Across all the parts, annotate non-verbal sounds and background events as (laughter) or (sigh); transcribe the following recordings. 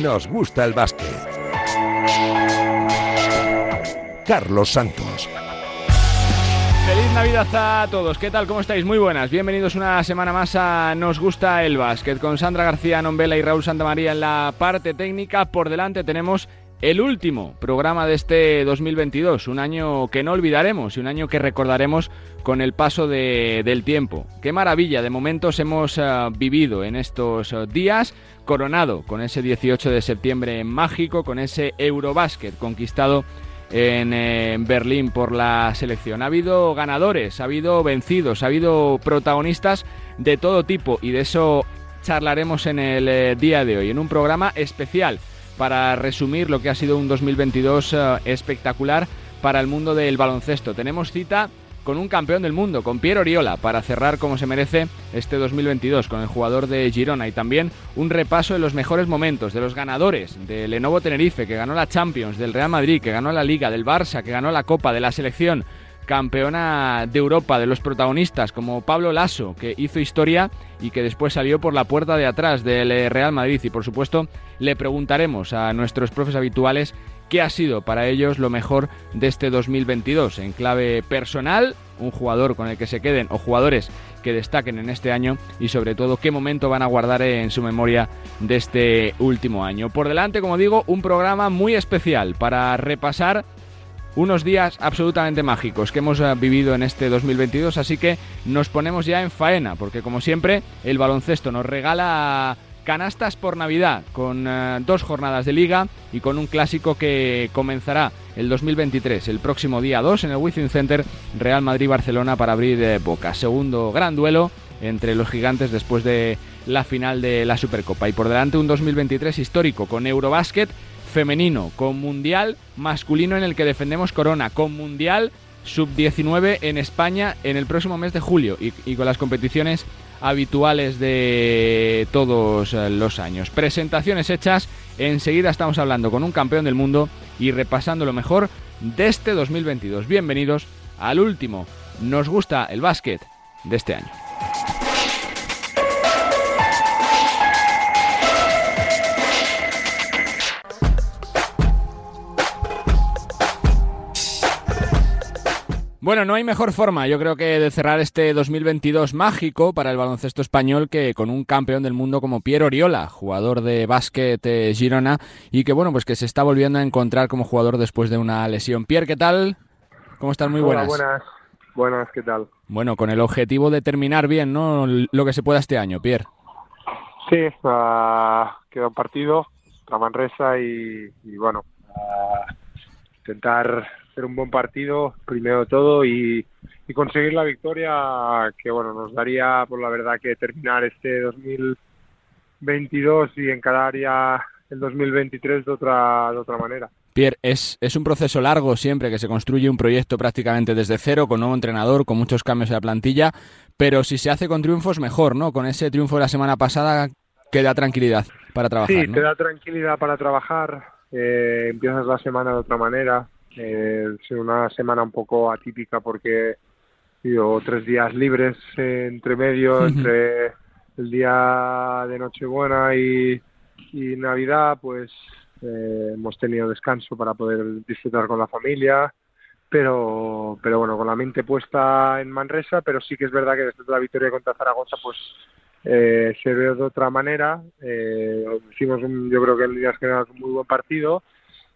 nos gusta el básquet. Carlos Santos. Feliz Navidad a todos. ¿Qué tal? ¿Cómo estáis? Muy buenas. Bienvenidos una semana más a Nos gusta el básquet con Sandra García Nombela y Raúl Santamaría en la parte técnica. Por delante tenemos el último programa de este 2022, un año que no olvidaremos y un año que recordaremos con el paso del tiempo. Qué maravilla de momentos hemos eh, vivido en estos eh, días, coronado con ese 18 de septiembre mágico, con ese Eurobásquet conquistado en, eh, en Berlín por la selección. Ha habido ganadores, ha habido vencidos, ha habido protagonistas de todo tipo y de eso charlaremos en el día de hoy, en un programa especial para resumir lo que ha sido un 2022 eh, espectacular para el mundo del baloncesto. Tenemos cita con un campeón del mundo, con Piero Oriola, para cerrar como se merece este 2022 con el jugador de Girona y también un repaso de los mejores momentos, de los ganadores, del Lenovo Tenerife, que ganó la Champions, del Real Madrid, que ganó la Liga, del Barça, que ganó la Copa, de la selección campeona de Europa, de los protagonistas como Pablo Lasso, que hizo historia y que después salió por la puerta de atrás del eh, Real Madrid. Y por supuesto le preguntaremos a nuestros profes habituales qué ha sido para ellos lo mejor de este 2022 en clave personal, un jugador con el que se queden o jugadores que destaquen en este año y sobre todo qué momento van a guardar en su memoria de este último año. Por delante, como digo, un programa muy especial para repasar unos días absolutamente mágicos que hemos eh, vivido en este 2022, así que nos ponemos ya en faena, porque como siempre el baloncesto nos regala canastas por Navidad, con eh, dos jornadas de liga y con un clásico que comenzará el 2023, el próximo día 2 en el Wizzing Center, Real Madrid-Barcelona para abrir eh, boca. Segundo gran duelo entre los gigantes después de la final de la Supercopa. Y por delante un 2023 histórico con Eurobásquet femenino, con Mundial masculino en el que defendemos Corona, con Mundial sub-19 en España en el próximo mes de julio y, con las competiciones habituales de todos eh, los años. Presentaciones hechas, enseguida estamos hablando con un campeón del mundo y repasando lo mejor de este 2022. Bienvenidos al último. Nos gusta el básquet de este año. Bueno, no hay mejor forma, yo creo que de cerrar este 2022 mágico para el baloncesto español que con un campeón del mundo como Piero Oriola, jugador de básquet eh, Girona y que bueno, pues que se está volviendo a encontrar como jugador después de una lesión. Pierre, ¿qué tal? ¿Cómo estás? Muy buenas. buenas. Buenas, ¿qué tal? Bueno, con el objetivo de terminar bien, ¿no? Lo que se pueda este año, Pierre. Sí, uh, queda un partido para Manresa y, bueno, intentar hacer un buen partido, primero todo, y, conseguir la victoria que, bueno, nos daría, por la verdad, que terminar este 2022 y encarar ya el 2023 de otra, de otra manera. Pierre, es, es un proceso largo siempre que se construye un proyecto prácticamente desde cero, con nuevo entrenador, con muchos cambios en la plantilla, pero si se hace con triunfos mejor, ¿no? Con ese triunfo de la semana pasada que da tranquilidad para trabajar. Sí, te da tranquilidad para trabajar, eh, empiezas la semana de otra manera, eh, sido una semana un poco atípica porque he tres días libres entre medio, entre el día de Nochebuena y, y Navidad, pues eh, hemos tenido descanso para poder disfrutar con la familia, pero, pero bueno, con la mente puesta en Manresa, pero sí que es verdad que después de la victoria contra Zaragoza, pues eh, se ve de otra manera. Eh, hicimos, un, yo creo que en líneas generales, un muy buen partido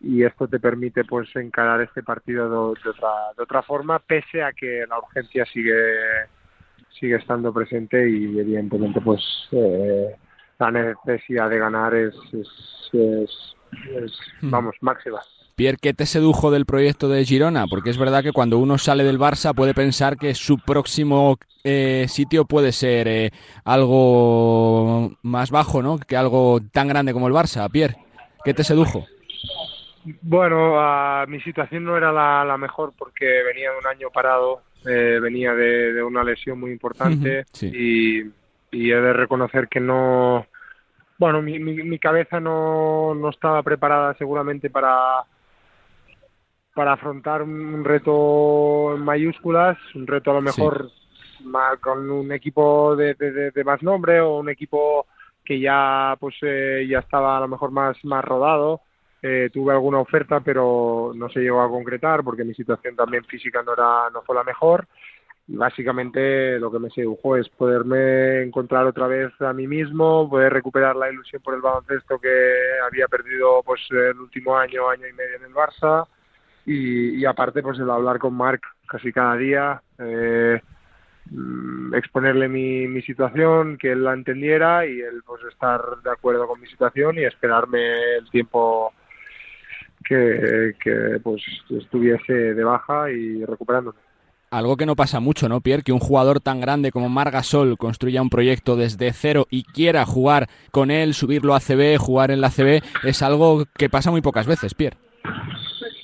y esto te permite pues encarar este partido de, otra, de otra forma pese a que la urgencia sigue sigue estando presente y evidentemente pues eh, la necesidad de ganar es, es, hmm. vamos máxima Pierre, ¿qué te sedujo del proyecto de Girona? Porque es verdad que cuando uno sale del Barça puede pensar que su próximo eh, sitio puede ser eh, algo más bajo, ¿no? Que algo tan grande como el Barça. Pierre, ¿qué te sedujo? Bueno, mi situación no era la, mejor porque venía de un año parado, eh, venía de, una lesión muy importante y, he de reconocer que no, bueno, mi, mi, cabeza no, no, estaba preparada seguramente para para afrontar un reto en mayúsculas, un reto a lo mejor con un equipo de, de, más nombre o un equipo que ya pues eh, ya estaba a lo mejor más, más rodado. Eh, tuve alguna oferta, pero no se llegó a concretar porque mi situación también física no, era, no fue la mejor. Y básicamente lo que me sedujo es poderme encontrar otra vez a mí mismo, poder recuperar la ilusión por el baloncesto que había perdido pues el último año, año y medio en el Barça. Y, y aparte pues el hablar con Marc casi cada día, eh, mm, exponerle mi, mi situación, que él la entendiera y él pues estar de acuerdo con mi situación y esperarme el tiempo que, que pues estuviese de baja y recuperándome. Algo que no pasa mucho, ¿no, Pierre? Que un jugador tan grande como Margasol construya un proyecto desde cero y quiera jugar con él, subirlo a CB, jugar en la CB, es algo que pasa muy pocas veces, Pierre.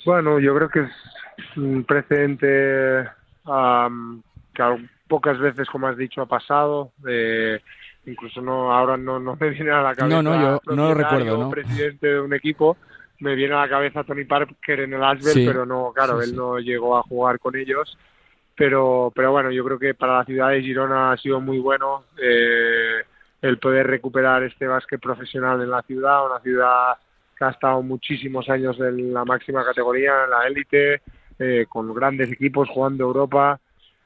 Bueno, yo creo que es un precedente um, que pocas veces, como has dicho, ha pasado. Eh, incluso no ahora no, no me viene a la cabeza. No, no, yo no lo recuerdo, ¿no? presidente de un equipo me viene a la cabeza Tony Parker en el Asbel, Sí. pero no, claro, Sí, él sí. no llegó a jugar con ellos. Pero, pero bueno, yo creo que para la ciudad de Girona ha sido muy bueno eh, el poder recuperar este básquet profesional en la ciudad, una ciudad que ha estado muchísimos años en la máxima categoría, en la élite, eh, con grandes equipos jugando Europa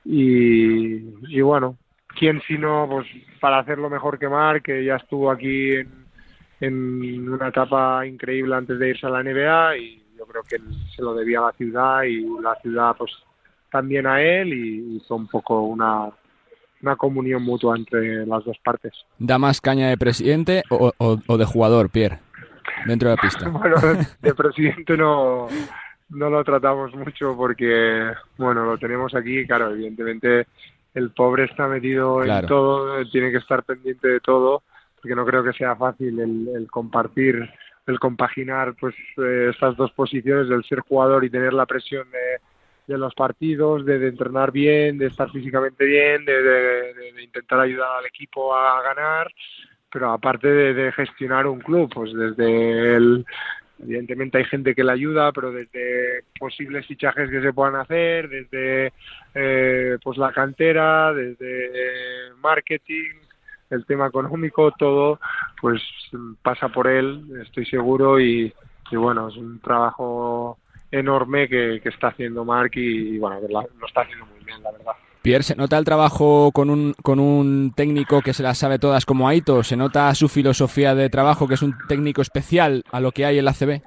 y, y bueno, quién sino pues para hacerlo mejor que Marc, que ya estuvo aquí en, en una etapa increíble antes de irse a la NBA y yo creo que él se lo debía a la ciudad y la ciudad pues también a él y hizo un poco una, una comunión mutua entre las dos partes. ¿Da más caña de presidente o, o- o de jugador, Pierre? Dentro de la pista. (laughs) Bueno, de presidente no, no lo tratamos mucho porque, bueno, lo tenemos aquí, claro, evidentemente el pobre está metido Claro. en todo, tiene que estar pendiente de todo, porque no creo que sea fácil el, el compartir, el compaginar pues eh, estas dos posiciones, del ser jugador y tener la presión de, de los partidos, de, de entrenar bien, de estar físicamente bien, de, de- intentar ayudar al equipo a ganar, pero aparte de, de gestionar un club, pues desde el, evidentemente hay gente que le ayuda, pero desde posibles fichajes que se puedan hacer, desde eh, pues la cantera, desde eh, marketing, el tema económico, todo, pues pasa por él, estoy seguro, y, y bueno, es un trabajo enorme que, que está haciendo Mark y, y, bueno, que la- lo está haciendo muy bien, la verdad. Pierre, ¿se nota el trabajo con un, con un técnico que se las sabe todas como Aito? ¿Se nota su filosofía de trabajo, que es un técnico especial a lo que hay en la CB?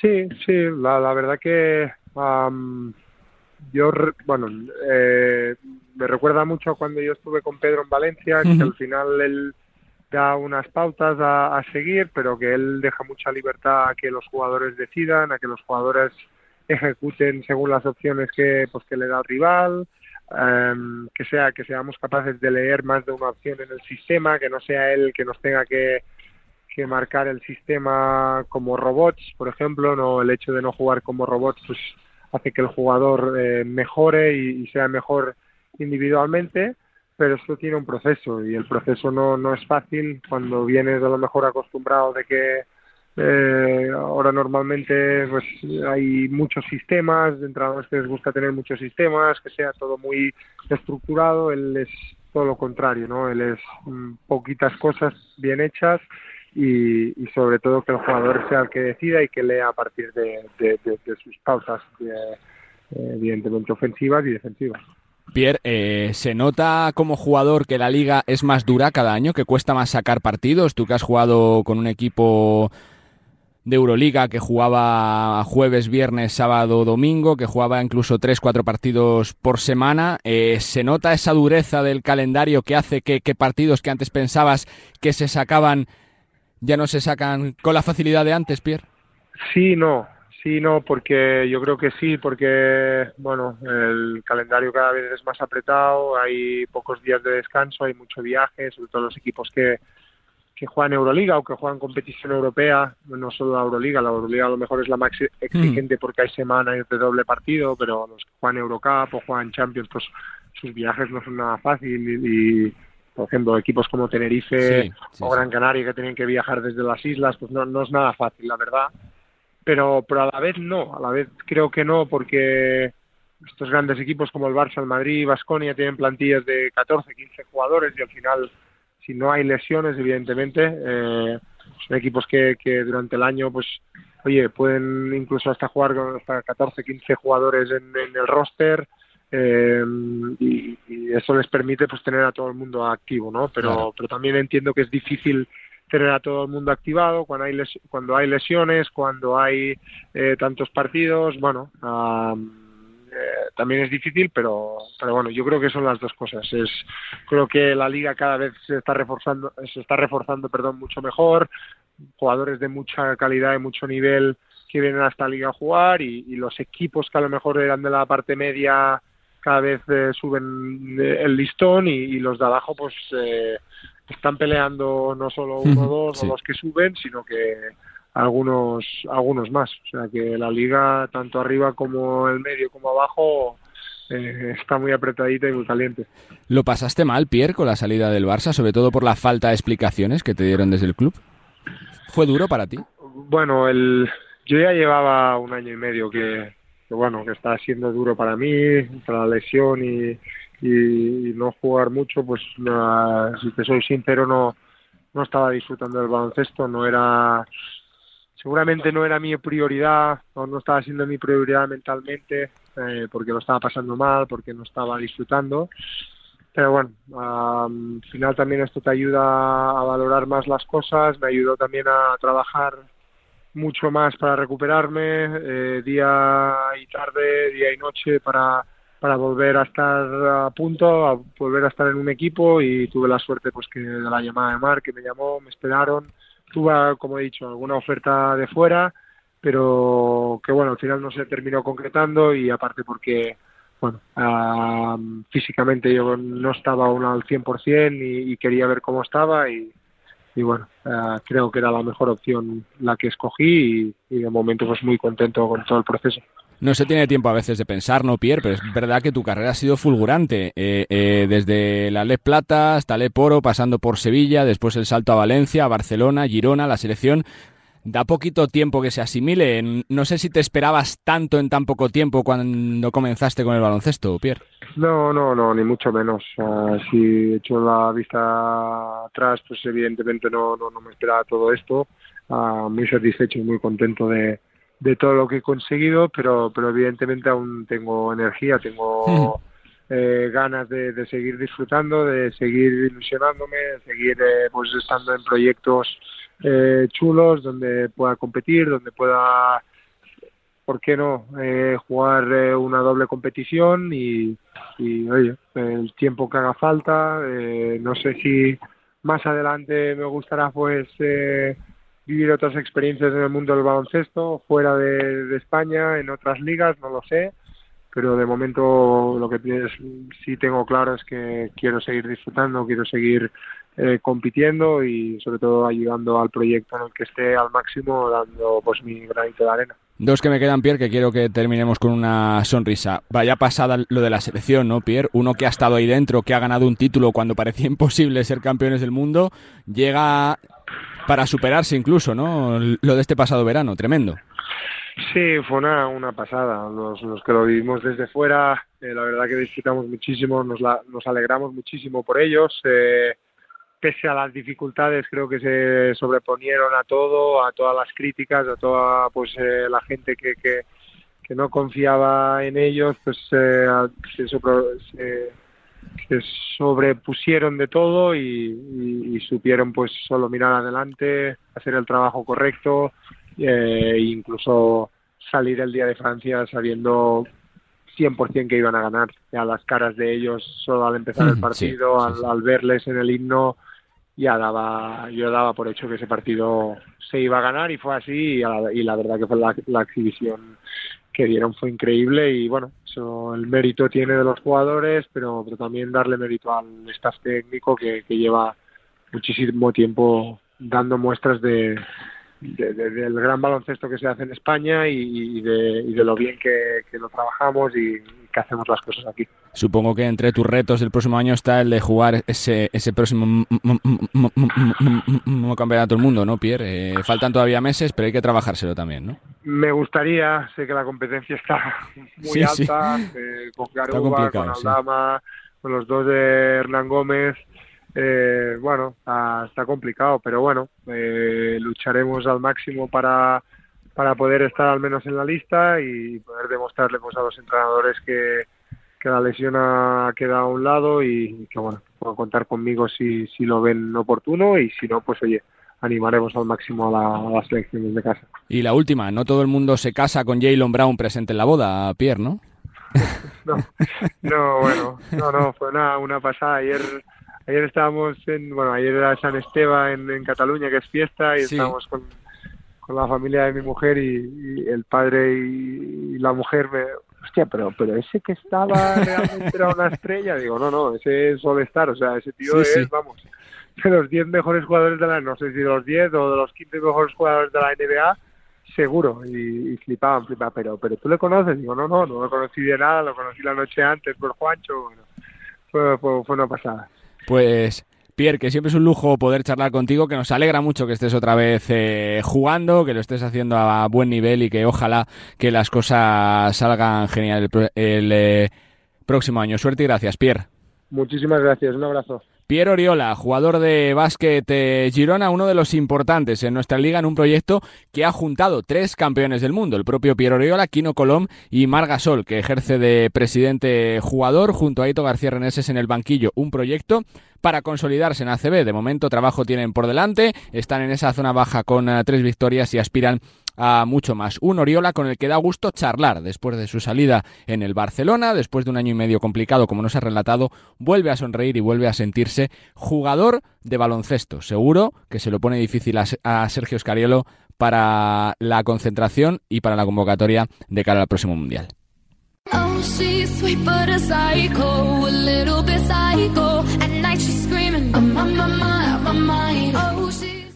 Sí, sí, la, la verdad que am, yo, bueno, eh, me recuerda mucho a cuando yo estuve con Pedro en Valencia, que al final él da unas pautas a, a seguir, pero que él deja mucha libertad a que los jugadores decidan, a que los jugadores ejecuten según las opciones que, pues, que le da el rival, em, que sea que seamos capaces de leer más de una opción en el sistema, que no sea él que nos tenga que que marcar el sistema como robots, por ejemplo, no el hecho de no jugar como robots pues hace que el jugador eh, mejore y, y sea mejor individualmente, pero esto tiene un proceso y el proceso no, no es fácil cuando vienes a lo mejor acostumbrado de que eh, ahora normalmente pues hay muchos sistemas, de entrenadores que les gusta tener muchos sistemas, que sea todo muy estructurado, él es todo lo contrario, ¿no? Él es mm, poquitas cosas bien hechas y, y sobre todo que el jugador sea el que decida y que lea a partir de, de- de- de sus eh, evidentemente ofensivas y defensivas. Pierre, eh, ¿se nota como jugador que la liga es más dura cada año, que cuesta más sacar partidos? Tú que has jugado con un equipo de Euroliga que jugaba jueves, viernes, sábado, domingo, que jugaba incluso tres, cuatro partidos por semana. Eh, ¿Se nota esa dureza del calendario que hace que, que partidos que antes pensabas que se sacaban ya no se sacan con la facilidad de antes, Pierre? Sí, no, sí, no, porque yo creo que sí, porque bueno, el calendario cada vez es más apretado, hay pocos días de descanso, hay mucho viaje, sobre todo los equipos que, que juegan Euroliga o que juegan competición europea, no solo la Euroliga, la Euroliga a lo mejor es la más exigente porque hay semanas de doble partido, pero los que juegan Eurocup o juegan Champions, pues sus viajes no son nada fácil y, y, por ejemplo, equipos como Tenerife Sí, sí, o Gran Canaria que tienen que viajar desde las islas, pues no, no es nada fácil, la verdad. Pero, pero a la vez no, a la vez creo que no, porque estos grandes equipos como el Barça, el Madrid, Vasconia tienen plantillas de 14, 15 jugadores y al final si no hay lesiones, evidentemente. Eh, son equipos que, que durante el año, pues, oye, pueden incluso hasta jugar con hasta 14, 15 jugadores en, el roster. Eh, y, eso les permite pues tener a todo el mundo activo, ¿no? Pero, pero también entiendo que es difícil tener a todo el mundo activado cuando hay cuando hay lesiones, cuando hay eh, tantos partidos, bueno, eh, también es difícil, pero, pero bueno, yo creo que son las dos cosas. Es, creo que la liga cada vez se está reforzando, se está reforzando, perdón, mucho mejor, jugadores de mucha calidad y mucho nivel que vienen a esta liga a jugar y, los equipos que a lo mejor eran de la parte media cada vez eh, suben el listón y, los de abajo pues eh, están peleando no solo uno o dos o los que suben, sino que algunos algunos más. O sea que la liga, tanto arriba como el medio como abajo, eh, está muy apretadita y muy caliente. ¿Lo pasaste mal, Pierre, con la salida del Barça, sobre todo por la falta de explicaciones que te dieron desde el club? ¿Fue duro para ti? Bueno, el, yo ya llevaba un año y medio que, bueno, que está siendo duro para mí, para la lesión y, y, no jugar mucho, pues si te soy sincero, no, no estaba disfrutando del baloncesto, no era seguramente no era mi prioridad o no estaba siendo mi prioridad mentalmente eh, porque lo estaba pasando mal, porque no estaba disfrutando. Pero bueno, al final también esto te ayuda a valorar más las cosas, me ayudó también a trabajar mucho más para recuperarme, eh, día y tarde, día y noche, para, para volver a estar a punto, a volver a estar en un equipo y tuve la suerte pues que de la llamada de Mar que me llamó, me esperaron tuve, como he dicho, alguna oferta de fuera, pero que bueno, al final no se terminó concretando y aparte porque, bueno, físicamente yo no estaba aún al 100% y, y quería ver cómo estaba y, bueno, creo que era la mejor opción la que escogí y de momento pues muy contento con todo el proceso. No se tiene tiempo a veces de pensar, ¿no, Pierre? Pero es verdad que tu carrera ha sido fulgurante. Eh, eh, desde la Les Plata hasta Le Poro, pasando por Sevilla, después el salto a Valencia, a Barcelona, Girona, la selección. Da poquito tiempo que se asimile. No sé si te esperabas tanto en tan poco tiempo cuando comenzaste con el baloncesto, Pierre. No, no, no, ni mucho menos. si he hecho la vista atrás, pues evidentemente no, no, no me esperaba todo esto. Ah, muy satisfecho y muy contento de, de todo lo que he conseguido, pero, pero evidentemente aún tengo energía, tengo eh, ganas de, seguir disfrutando, de seguir ilusionándome, de seguir eh, pues estando en proyectos eh, chulos donde pueda competir, donde pueda, ¿por qué no?, jugar una doble competición y, y, oye, el tiempo que haga falta, no sé si más adelante me gustará pues vivir otras experiencias en el mundo del baloncesto, fuera de, España, en otras ligas, no lo sé, pero de momento lo que sí tengo claro es que quiero seguir disfrutando, quiero seguir eh, compitiendo y sobre todo ayudando al proyecto en el que esté al máximo, dando pues mi granito de arena. Dos que me quedan, Pierre, que quiero que terminemos con una sonrisa. Vaya pasada lo de la selección, ¿no, Pierre? Uno que ha estado ahí dentro, que ha ganado un título cuando parecía (laughs) imposible ser campeones del mundo, llega para superarse incluso, ¿no? Lo de este pasado verano, tremendo. Sí, fue una, una pasada. Los, los que lo vivimos desde fuera, eh, la verdad que disfrutamos muchísimo, nos, la, nos alegramos muchísimo por ellos. Eh, pese a las dificultades, creo que se sobreponieron a todo, a todas las críticas, a toda pues eh, la gente que, que, que, no confiaba en ellos, pues se, se, se sobrepusieron de todo y, supieron pues solo mirar adelante, hacer el trabajo correcto e incluso salir el día de Francia sabiendo 100% que iban a ganar. A las caras de ellos solo al empezar el partido, Al, verles en el himno, ya daba, yo daba por hecho que ese partido se iba a ganar y fue así y, la, verdad que fue la exhibición que dieron fue increíble y bueno, eso, el mérito tiene de los jugadores, pero, pero también darle mérito al staff técnico que, que lleva muchísimo tiempo dando muestras de, del gran baloncesto que se hace en España y, de, y de, lo bien que, lo trabajamos y, que hacemos las cosas aquí. Supongo que entre tus retos del próximo año está el de jugar ese, ese próximo campeonato del mundo, ¿no, Pierre? Eh, faltan todavía meses, pero hay que trabajárselo también, ¿no? Me gustaría, sé que la competencia está muy alta, eh, con Garuba, con Aldama, con los dos de Hernán Gómez, eh, bueno, está, complicado, pero bueno, eh, lucharemos al máximo para, para poder estar al menos en la lista y poder demostrarle pues, a los entrenadores que, que la lesión ha quedado a un lado y que bueno, puedan contar conmigo si, si lo ven oportuno y si no, pues oye, animaremos al máximo a, las selecciones de casa. Y la última, no todo el mundo se casa con Jalen Brown presente en la boda, Pierre, ¿no? (laughs) no, no, bueno, no, no, fue una, una pasada. Ayer ayer estábamos en, bueno, ayer era San Esteban en, Cataluña, que es fiesta, y estábamos con, con la familia de mi mujer y, el padre y, la mujer me, hostia, pero, pero ese que estaba realmente era una estrella, digo, no, no, ese es All-Star, o sea, ese tío es, vamos, de los 10 mejores jugadores de la, no sé si de los 10 o de los 15 mejores jugadores de la NBA, seguro, y, flipaban, flipaban, pero, pero tú le conoces, digo, no, no, no lo conocí de nada, lo conocí la noche antes por Juancho, bueno, fue, fue, fue una pasada. Pues Pierre, que siempre es un lujo poder charlar contigo, que nos alegra mucho que estés otra vez eh, jugando, que lo estés haciendo a buen nivel y que ojalá que las cosas salgan genial el, eh, próximo año. Suerte y gracias, Pierre. Muchísimas gracias, un abrazo. Pierre Oriola, jugador de básquet eh, Girona, uno de los importantes en nuestra liga en un proyecto que ha juntado tres campeones del mundo, el propio Pierre Oriola, Kino Colom y Margasol, que ejerce de presidente jugador junto a Ito García Reneses en el banquillo, un proyecto para consolidarse en ACB. De momento trabajo tienen por delante, están en esa zona baja con eh, tres victorias y aspiran a mucho más. Un Oriola con el que da gusto charlar después de su salida en el Barcelona, después de un año y medio complicado, como nos ha relatado, vuelve a sonreír y vuelve a sentirse jugador de baloncesto. Seguro que se lo pone difícil a, Sergio Scariolo para la concentración y para la convocatoria de cara al próximo Mundial. Oh,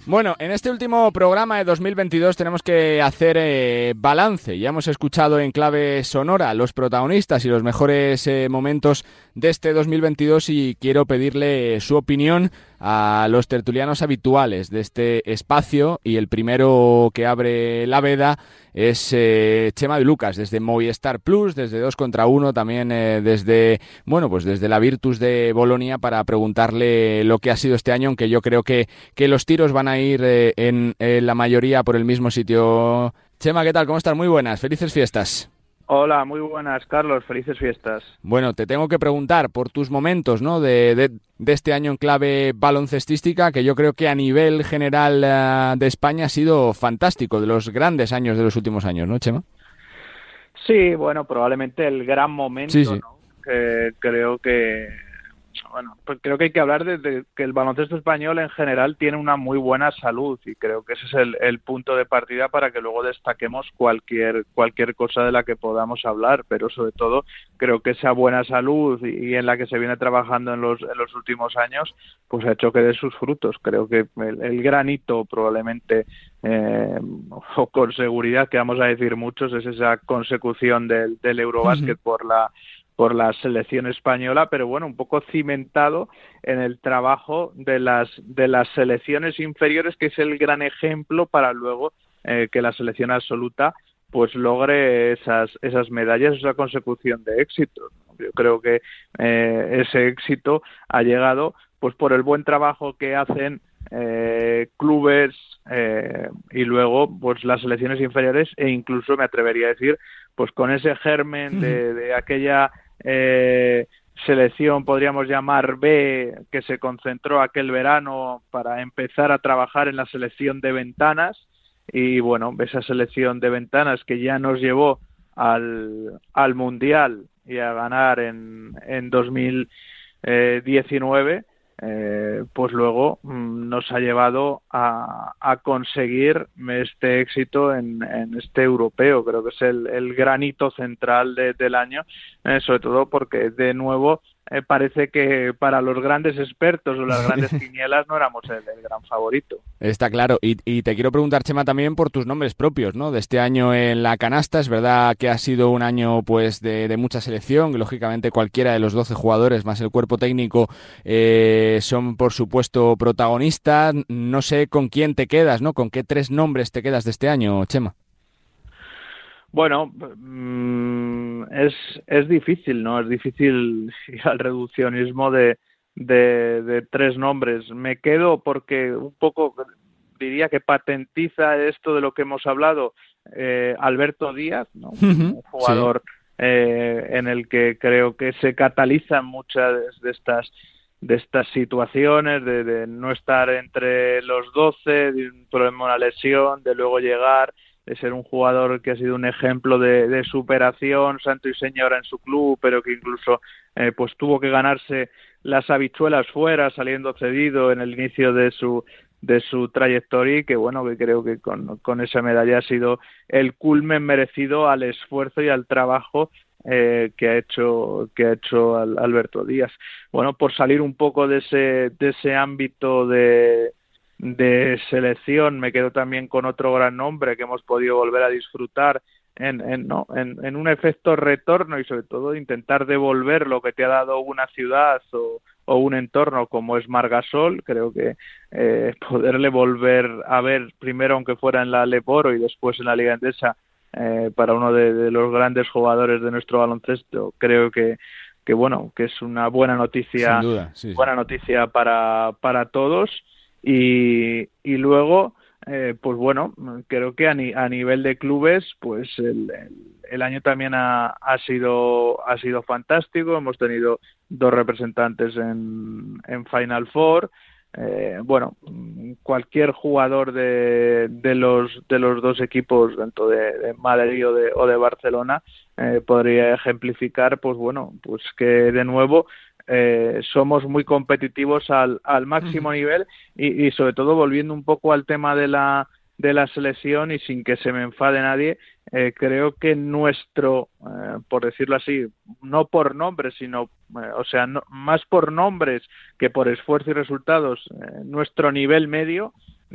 bueno, en este último programa de 2022 tenemos que hacer eh, balance. Ya hemos escuchado en clave sonora los protagonistas y los mejores eh, momentos de este 2022 y quiero pedirle su opinión a los tertulianos habituales de este espacio y el primero que abre la veda es eh, Chema de Lucas desde Movistar Plus, desde 2 contra 1, también eh, desde, bueno, pues desde la Virtus de Bolonia para preguntarle lo que ha sido este año, aunque yo creo que, que los tiros van a ir eh, en la mayoría por el mismo sitio. Chema, ¿qué tal? ¿Cómo estás? Muy buenas, felices fiestas. Hola, muy buenas, Carlos. Felices fiestas. Bueno, te tengo que preguntar por tus momentos, ¿no? De, de, este año en clave baloncestística, que yo creo que a nivel general eh, de España ha sido fantástico, de los grandes años de los últimos años, ¿no, Chema? Sí, bueno, probablemente el gran momento, ¿no? Que creo que bueno, pues creo que hay que hablar de, que el baloncesto español en general tiene una muy buena salud y creo que ese es el, punto de partida para que luego destaquemos cualquier cualquier cosa de la que podamos hablar, pero sobre todo creo que esa buena salud y, en la que se viene trabajando en los, en los últimos años, pues ha hecho que dé sus frutos. Creo que el, granito probablemente eh, (laughs) o con seguridad que vamos a decir muchos es esa consecución del, del Eurobasket por la por la selección española, pero bueno, un poco cimentado en el trabajo de las de las selecciones inferiores, que es el gran ejemplo para luego eh, que la selección absoluta pues logre esas esas medallas, esa consecución de éxito. Yo creo que eh, ese éxito ha llegado pues por el buen trabajo que hacen eh, clubes y luego pues las selecciones inferiores e incluso me atrevería a decir pues con ese germen de, de aquella eh, selección, podríamos llamar B, que se concentró aquel verano para empezar a trabajar en la selección de ventanas. Y bueno, esa selección de ventanas que ya nos llevó al, al Mundial y a ganar en, en 2019 eh, pues luego mm, nos ha llevado a, conseguir este éxito en, este europeo. Creo que es el, granito central del año, eh, sobre todo porque de nuevo eh, parece que para los grandes expertos o las (laughs) grandes quinielas no éramos el, gran favorito. Está claro. Y, te quiero preguntar, Chema, también por tus nombres propios, ¿no? De este año en la canasta. Es verdad que ha sido un año pues de, mucha selección. Lógicamente cualquiera de los 12 jugadores más el cuerpo técnico eh, son, por supuesto, protagonistas. No sé con quién te quedas, ¿no? ¿Con qué tres nombres te quedas de este año, Chema? Bueno, mm, es, es difícil, ¿no? Es difícil (laughs) ir al reduccionismo de, de, tres nombres. Me quedo porque un poco diría que patentiza esto de lo que hemos hablado eh, Alberto Díaz, ¿no? un jugador eh, en el que creo que se catalizan muchas de estas de estas situaciones, de, no estar entre los 12, de un problema, una lesión, de luego llegar, de ser un jugador que ha sido un ejemplo de, superación, santo y señora en su club, pero que incluso eh, pues tuvo que ganarse las habichuelas fuera, saliendo cedido en el inicio de su de su trayectoria y que bueno que creo que con, con esa medalla ha sido el culmen merecido al esfuerzo y al trabajo eh, que ha hecho que ha hecho Alberto Díaz. Bueno, por salir un poco de ese de ese ámbito de de selección, me quedo también con otro gran nombre que hemos podido volver a disfrutar en, en, no, en, en un efecto retorno y sobre todo intentar devolver lo que te ha dado una ciudad o, o un entorno como es Margasol, creo que eh, poderle volver a ver primero aunque fuera en la Leporo y después en la Liga Endesa eh, para uno de, los grandes jugadores de nuestro baloncesto creo que que bueno que es una buena noticia buena noticia para para todos y, y luego eh, pues bueno, creo que a, a, nivel de clubes, pues el, el, año también ha, sido ha sido fantástico. Hemos tenido dos representantes en, en Final Four. Eh, bueno, cualquier jugador de, de, los, de los dos equipos, dentro de, Madrid o de, o de Barcelona, eh, podría ejemplificar, pues bueno, pues que de nuevo eh, somos muy competitivos al, al máximo nivel y, y, sobre todo volviendo un poco al tema de la de la selección y sin que se me enfade nadie, eh, creo que nuestro, eh, por decirlo así, no por nombres, sino, eh, o sea, más por nombres que por esfuerzo y resultados, nuestro nivel medio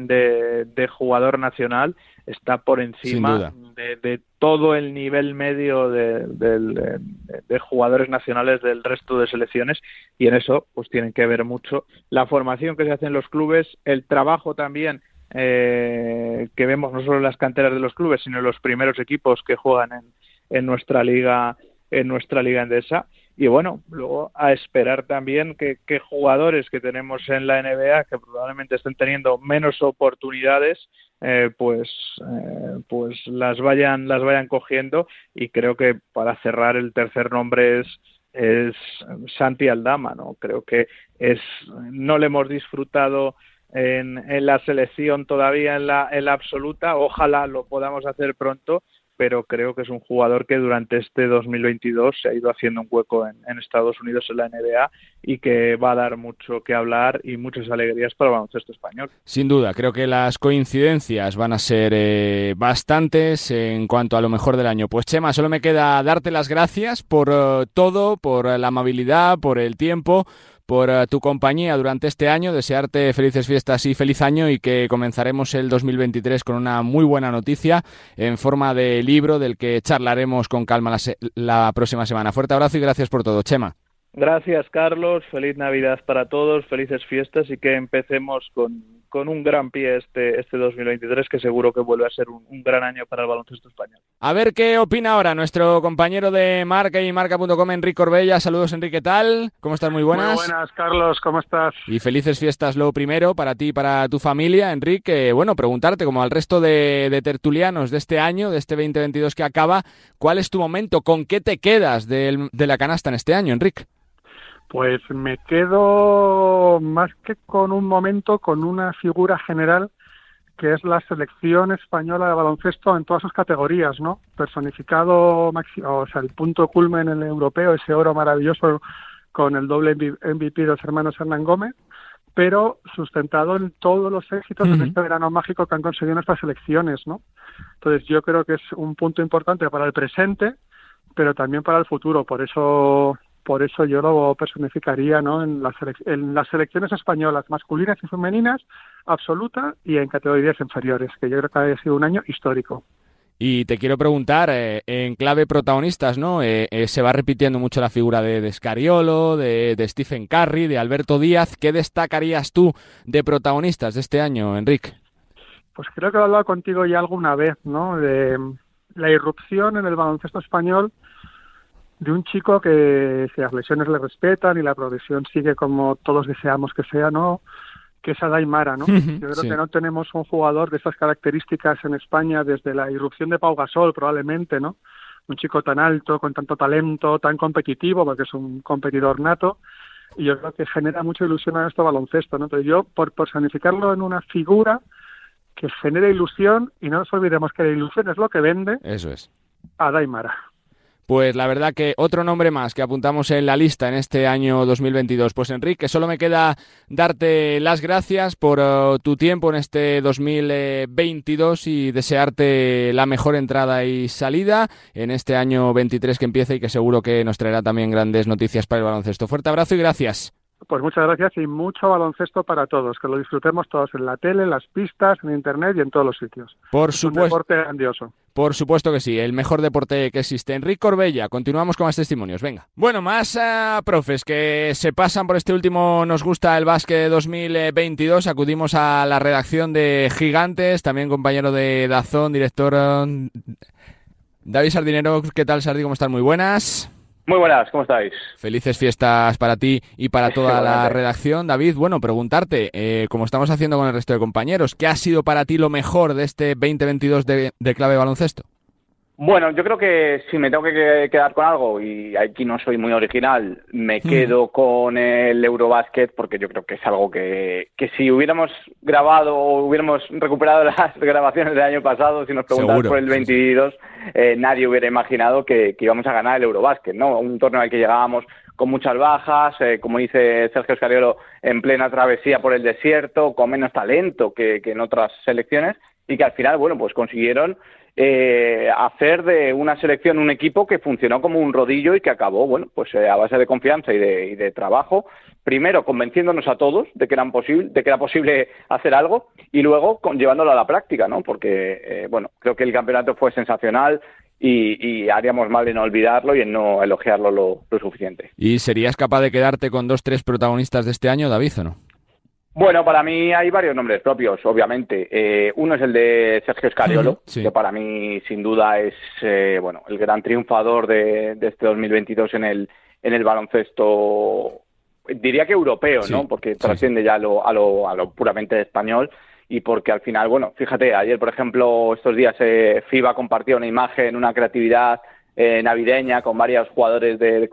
de, de, jugador nacional está por encima de, de, todo el nivel medio de, de, de, jugadores nacionales del resto de selecciones y en eso pues tienen que ver mucho la formación que se hace en los clubes, el trabajo también eh, que vemos no solo en las canteras de los clubes, sino en los primeros equipos que juegan en, en nuestra liga en nuestra liga endesa y bueno, luego a esperar también que, jugadores que tenemos en la NBA que probablemente estén teniendo menos oportunidades, eh, pues, eh, pues las vayan, las vayan cogiendo y creo que para cerrar el tercer nombre es es Santi Aldama, ¿no? Creo que es no le hemos disfrutado en, en la selección todavía en la, en la absoluta. Ojalá lo podamos hacer pronto, pero creo que es un jugador que durante este 2022 se ha ido haciendo un hueco en, Estados Unidos en la NBA y que va a dar mucho que hablar y muchas alegrías para el baloncesto español. Sin duda, creo que las coincidencias van a ser eh, bastantes en cuanto a lo mejor del año. Pues Chema, solo me queda darte las gracias por uh, todo, por la amabilidad, por el tiempo por uh, tu compañía durante este año, desearte felices fiestas y feliz año y que comenzaremos el 2023 con una muy buena noticia en forma de libro del que charlaremos con calma la, la próxima semana. Fuerte abrazo y gracias por todo, Chema. Gracias, Carlos. Feliz Navidad para todos, felices fiestas y que empecemos con con un gran pie este, este 2023 que seguro que vuelve a ser un, un, gran año para el baloncesto español. A ver qué opina ahora nuestro compañero de marca y marca.com, Enrique Corbella. Saludos, Enrique, ¿qué tal? ¿Cómo estás? Muy buenas. Muy buenas, Carlos, ¿cómo estás? Y felices fiestas lo primero para ti y para tu familia, Enrique. Bueno, preguntarte, como al resto de, de tertulianos de este año, de este 2022 que acaba, ¿cuál es tu momento? ¿Con qué te quedas de, de la canasta en este año, Enrique? Pues me quedo más que con un momento, con una figura general que es la selección española de baloncesto en todas sus categorías, ¿no? Personificado, o sea, el punto culmen en el europeo, ese oro maravilloso con el doble MVP de los hermanos Hernán Gómez, pero sustentado en todos los éxitos uh -huh. en este verano mágico que han conseguido nuestras selecciones, ¿no? Entonces yo creo que es un punto importante para el presente, pero también para el futuro. Por eso por eso yo lo personificaría ¿no? en, las en las selecciones españolas masculinas y femeninas, absoluta y en categorías inferiores, que yo creo que ha sido un año histórico. Y te quiero preguntar, eh, en clave protagonistas, ¿no? Eh, eh, se va repitiendo mucho la figura de, de Scariolo, de, de, Stephen Curry, de Alberto Díaz. ¿Qué destacarías tú de protagonistas de este año, Enrique? Pues creo que he hablado contigo ya alguna vez, ¿no? De la irrupción en el baloncesto español de un chico que si las lesiones le respetan y la progresión sigue como todos deseamos que sea, ¿no? Que es Adaimara, ¿no? Yo creo que no tenemos un jugador de esas características en España desde la irrupción de Pau Gasol, probablemente, ¿no? Un chico tan alto, con tanto talento, tan competitivo, porque es un competidor nato, y yo creo que genera mucha ilusión a nuestro baloncesto, ¿no? Entonces yo, por personificarlo en una figura que genera ilusión, y no nos olvidemos que la ilusión es lo que vende. Eso es. Adaimara. Pues la verdad que otro nombre más que apuntamos en la lista en este año 2022. Pues Enrique, solo me queda darte las gracias por uh, tu tiempo en este 2022 y desearte la mejor entrada y salida en este año 23 que empieza y que seguro que nos traerá también grandes noticias para el baloncesto. Fuerte abrazo y gracias. Pues muchas gracias y mucho baloncesto para todos, que lo disfrutemos todos en la tele, en las pistas, en internet y en todos los sitios. Por supuesto. Un deporte grandioso. Por supuesto que sí, el mejor deporte que existe. Enrique Corbella, continuamos con más testimonios, venga. Bueno, más uh, profes que se pasan por este último Nos gusta el básquet 2022. Acudimos a la redacción de Gigantes, también compañero de Dazón, director uh, David Sardinero. ¿Qué tal, Sardi? ¿Cómo están? Muy buenas. Muy buenas, ¿cómo estáis? Felices fiestas para ti y para (laughs) toda la redacción. David, bueno, preguntarte, eh, como estamos haciendo con el resto de compañeros, ¿qué ha sido para ti lo mejor de este 2022 de, de clave baloncesto? Bueno, yo creo que si me tengo que quedar con algo, y aquí no soy muy original, me hmm. quedo con el Eurobasket, porque yo creo que es algo que, que si hubiéramos grabado o hubiéramos recuperado (laughs) las grabaciones del año pasado, si nos preguntas por el 22, eh, nadie hubiera imaginado que, íbamos a ganar el Eurobasket, ¿no? Un torneo al que llegábamos con muchas bajas, eh, como dice Sergio Escariolo, en plena travesía por el desierto, con menos talento que, que en otras selecciones, y que al final, bueno, pues consiguieron eh, hacer de una selección un equipo que funcionó como un rodillo y que acabó, bueno, pues eh, a base de confianza y de, trabajo, primero convenciéndonos a todos de que, eran posible, de que era posible (laughs) hacer algo y luego llevándolo a la práctica, ¿no? Porque, eh, bueno, creo que el campeonato fue sensacional, y, haríamos mal en olvidarlo y en no elogiarlo lo, lo, suficiente. ¿Y serías capaz de quedarte con dos, tres protagonistas de este año, David, o no? Bueno, para mí hay varios nombres propios, obviamente. Eh, uno es el de Sergio Scariolo, que para mí sin duda es eh, bueno el gran triunfador de, este 2022 en el en el baloncesto, diría que europeo, ¿no? Porque trasciende ya a lo, a, lo, a lo puramente español y porque al final, bueno, fíjate, ayer por ejemplo estos días eh, FIBA compartió una imagen, una creatividad eh, navideña con varios jugadores de,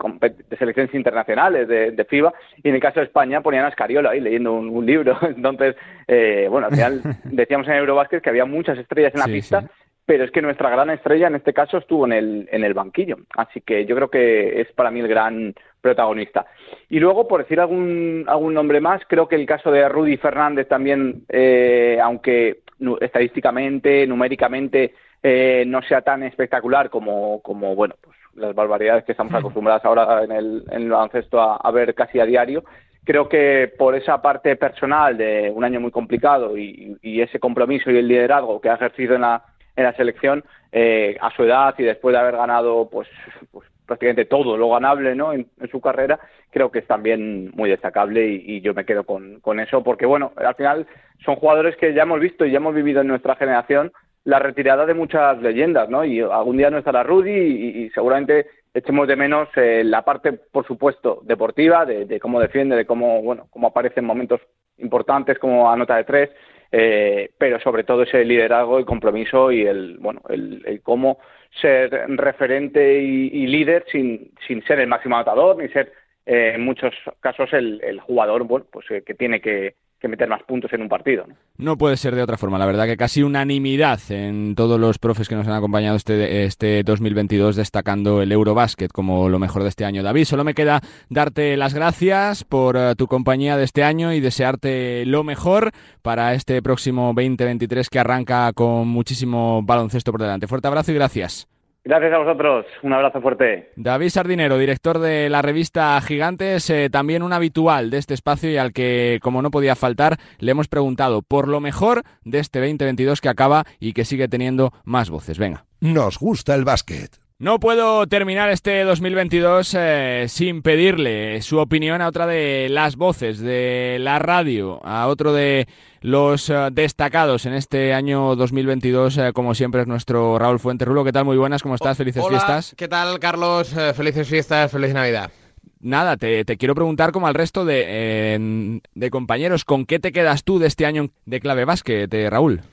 selecciones internacionales de, FIBA y en el caso de España ponían a Escariolo ahí leyendo un, libro. (laughs) Entonces, eh, bueno, al final (laughs) decíamos en Eurobasket que había muchas estrellas en la pista, pero es que nuestra gran estrella en este caso estuvo en el, en el banquillo. Así que yo creo que es para mí el gran protagonista. Y luego, por decir algún, algún nombre más, creo que el caso de Rudy Fernández también, eh, aunque estadísticamente, numéricamente, eh, no sea tan espectacular como, como bueno, pues las barbaridades que estamos acostumbrados ahora en el, en el baloncesto a, ver casi a diario. Creo que por esa parte personal de un año muy complicado y, ese compromiso y el liderazgo que ha ejercido en la, en la selección, eh, a su edad y después de haber ganado pues, pues prácticamente todo lo ganable ¿no? En, su carrera, creo que es también muy destacable y, y, yo me quedo con, con eso porque, bueno, al final son jugadores que ya hemos visto y ya hemos vivido en nuestra generación la retirada de muchas leyendas, ¿no? Y algún día no estará Rudy y, seguramente echemos de menos eh, la parte, por supuesto, deportiva, de, cómo defiende, de cómo, bueno, cómo aparece en momentos importantes como anota de tres, eh, pero sobre todo ese liderazgo y compromiso y el, bueno, el, cómo ser referente y, líder sin, sin ser el máximo anotador ni ser eh, en muchos casos el, el jugador, bueno, pues que tiene que que meter más puntos en un partido. ¿no? puede ser de otra forma. La verdad que casi unanimidad en todos los profes que nos han acompañado este, este 2022 destacando el Eurobasket como lo mejor de este año. David, solo me queda darte las gracias por eh, tu compañía de este año y desearte lo mejor para este próximo 2023 que arranca con muchísimo baloncesto por delante. Fuerte abrazo y gracias. Gracias a vosotros, un abrazo fuerte. David Sardinero, director de la revista Gigantes, eh, también un habitual de este espacio y al que, como no podía faltar, le hemos preguntado por lo mejor de este 2022 que acaba y que sigue teniendo más voces. Venga. Nos gusta el básquet No puedo terminar este 2022 eh, sin pedirle su opinión a otra de las voces de la radio, a otro de los eh, destacados en este año 2022, eh, como siempre es nuestro Raúl Fuente. Rulo, ¿qué tal? Muy buenas, ¿cómo estás? Felices Hola, fiestas. ¿Qué tal, Carlos? felices fiestas, feliz Navidad. Nada, te, quiero preguntar como al resto de, de compañeros, ¿con qué te quedas tú de este año de clave básquet, Raúl?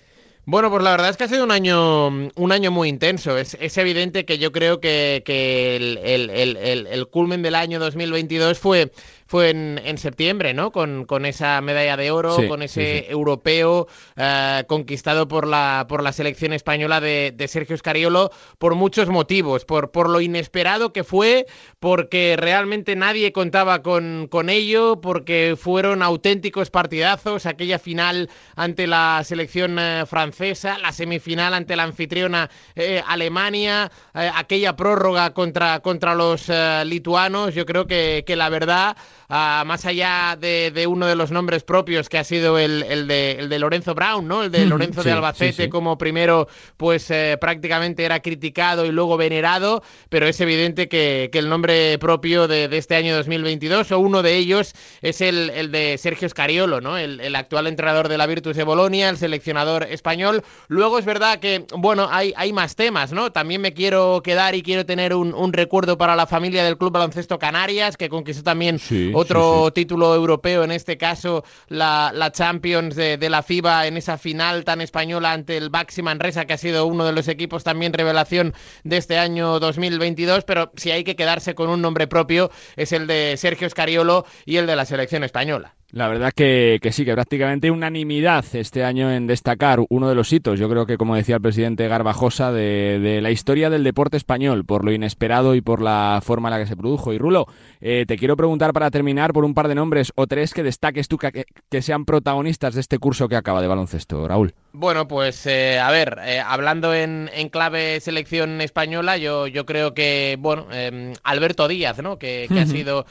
Bueno, pues la verdad es que ha sido un año, un año muy intenso. Es, evidente que yo creo que, el, culmen del año 2022 fue fue en, septiembre, ¿no? Con, con, esa medalla de oro, con ese europeo eh, conquistado por la, por la selección española de, Sergio Scariolo por muchos motivos, por, por lo inesperado que fue, porque realmente nadie contaba con, con ello, porque fueron auténticos partidazos, aquella final ante la selección eh, francesa, la semifinal ante la anfitriona eh, Alemania, aquella prórroga contra, contra los lituanos, yo creo que, que la verdad más allá de, uno de los nombres propios que ha sido el, de, Lorenzo Brown, ¿no? El de Lorenzo de Albacete como primero, pues eh, prácticamente era criticado y luego venerado, pero es evidente que, el nombre propio de, este año 2022 o uno de ellos es el, de Sergio Scariolo, ¿no? El, actual entrenador de la Virtus de Bolonia, el seleccionador español. Luego es verdad que, bueno, hay, hay más temas, ¿no? También me quiero quedar y quiero tener un, un recuerdo para la familia del Club Baloncesto Canarias, que conquistó también otro título europeo, en este caso la, Champions de, la FIBA en esa final tan española ante el Baxi Manresa, que ha sido uno de los equipos también revelación de este año 2022, pero si hay que quedarse con un nombre propio es el de Sergio Scariolo y el de la selección española. La verdad que, sí, que prácticamente unanimidad este año en destacar uno de los hitos, yo creo que como decía el presidente Garbajosa, de, la historia del deporte español, por lo inesperado y por la forma en la que se produjo. Y Rulo, eh, te quiero preguntar para terminar por un par de nombres o tres que destaques tú que, que sean protagonistas de este curso que acaba de baloncesto, Raúl. Bueno, pues eh, a ver, eh, hablando en, clave selección española, yo, yo creo que, bueno, em, Alberto Díaz, ¿no? Que, ha sido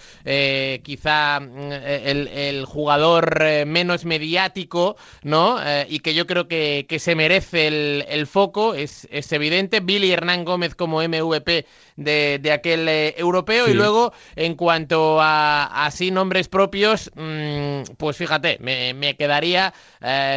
quizá mm, el, el jugador eh, menos mediático, ¿no? Eh, y que yo creo que, se merece el, foco, es, es, evidente. Billy Hernán Gómez como MVP de, aquel eh, europeo. Y luego, en cuanto a así nombres propios, mm, pues fíjate, me, quedaría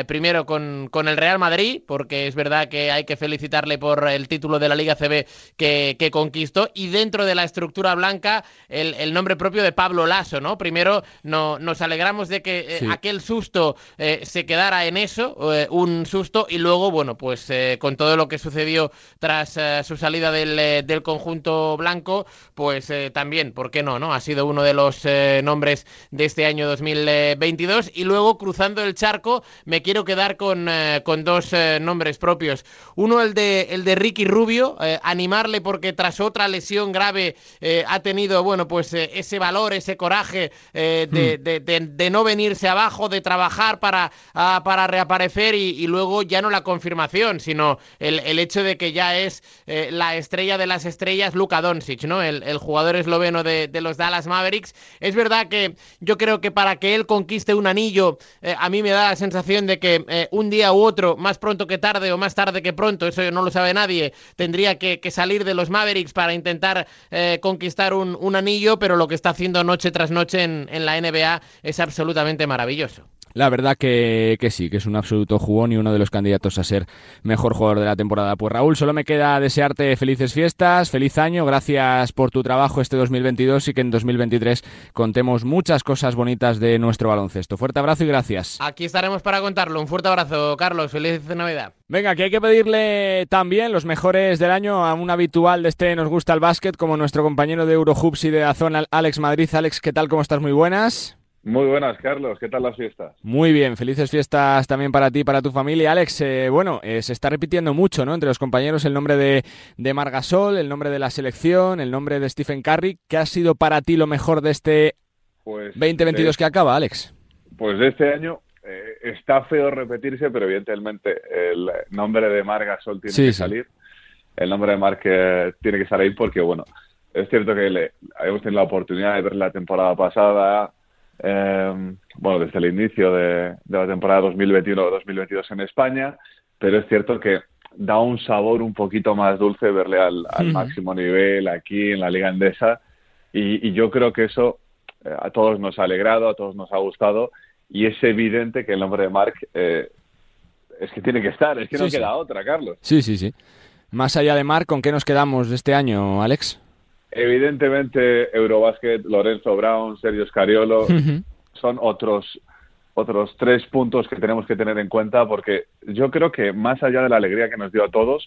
primero con, con, el Real Madrid, porque es verdad que hay que felicitarle por el título de la Liga CB que, que conquistó. Y dentro de la estructura blanca, el, el nombre propio de Pablo Lasso, ¿no? Primero no, nos alegramos de que eh, aquel susto eh, se quedara en eso, eh, un susto, y luego, bueno, pues con todo lo que sucedió tras su salida del, del, conjunto blanco, pues también, ¿por qué no? no? Ha sido uno de los nombres de este año 2022. Y luego, cruzando el charco, me quiero quedar con, con dos nombres propios. Uno, el de, el de Ricky Rubio, animarle porque tras otra lesión grave ha tenido, bueno, pues ese valor, ese coraje de, hmm. de, de, no venirse abajo, de trabajar para, ah, para reaparecer y, luego ya no la confirmación, sino el, hecho de que ya es eh, la estrella de las estrellas, Luka Doncic, ¿no? El, jugador esloveno de, los Dallas Mavericks. Es verdad que yo creo que para que él conquiste un anillo, eh, a mí me da la sensación de que eh, un día u otro, más pronto que tarde o más tarde que pronto, eso no lo sabe nadie, tendría que, salir de los Mavericks para intentar conquistar un, anillo, pero lo que está haciendo noche tras noche en, la NBA es absolutamente maravilloso. La verdad que, sí, que es un absoluto jugón y uno de los candidatos a ser mejor jugador de la temporada. Pues Raúl, solo me queda desearte felices fiestas, feliz año, gracias por tu trabajo este 2022 y que en 2023 contemos muchas cosas bonitas de nuestro baloncesto. Fuerte abrazo y gracias. Aquí estaremos para contarlo. Un fuerte abrazo, Carlos. Feliz Navidad. Venga, que hay que pedirle también los mejores del año a un habitual de este Nos Gusta el Básquet, como nuestro compañero de Eurohoops y de Azón, Alex Madrid. Alex, ¿qué tal? ¿Cómo estás? Muy buenas. Muy buenas, Carlos. ¿Qué tal las fiestas? Muy bien, felices fiestas también para ti y para tu familia. Alex, eh, bueno, eh, se está repitiendo mucho, ¿no? Entre los compañeros el nombre de, de Margasol, el nombre de la selección, el nombre de Stephen Curry. ¿Qué ha sido para ti lo mejor de este 2022 pues que acaba, Alex? Pues de este año eh, está feo repetirse, pero evidentemente el nombre de Margasol tiene que salir. El nombre de Marc tiene que salir porque, bueno, es cierto que le, habíamos tenido la oportunidad de ver la temporada pasada eh, bueno, desde el inicio de, la temporada 2021-2022 en España, pero es cierto que da un sabor un poquito más dulce verle al, máximo nivel aquí en la Liga Endesa y, yo creo que eso eh, a todos nos ha alegrado, a todos nos ha gustado y es evidente que el nombre de Marc eh, es que tiene que estar, es que no queda otra, Carlos. Sí, sí, sí. Más allá de Marc, ¿con qué nos quedamos de este año, Alex? Evidentemente, Eurobasket, Lorenzo Brown, Sergio Scariolo, son otros otros tres puntos que tenemos que tener en cuenta porque yo creo que más allá de la alegría que nos dio a todos,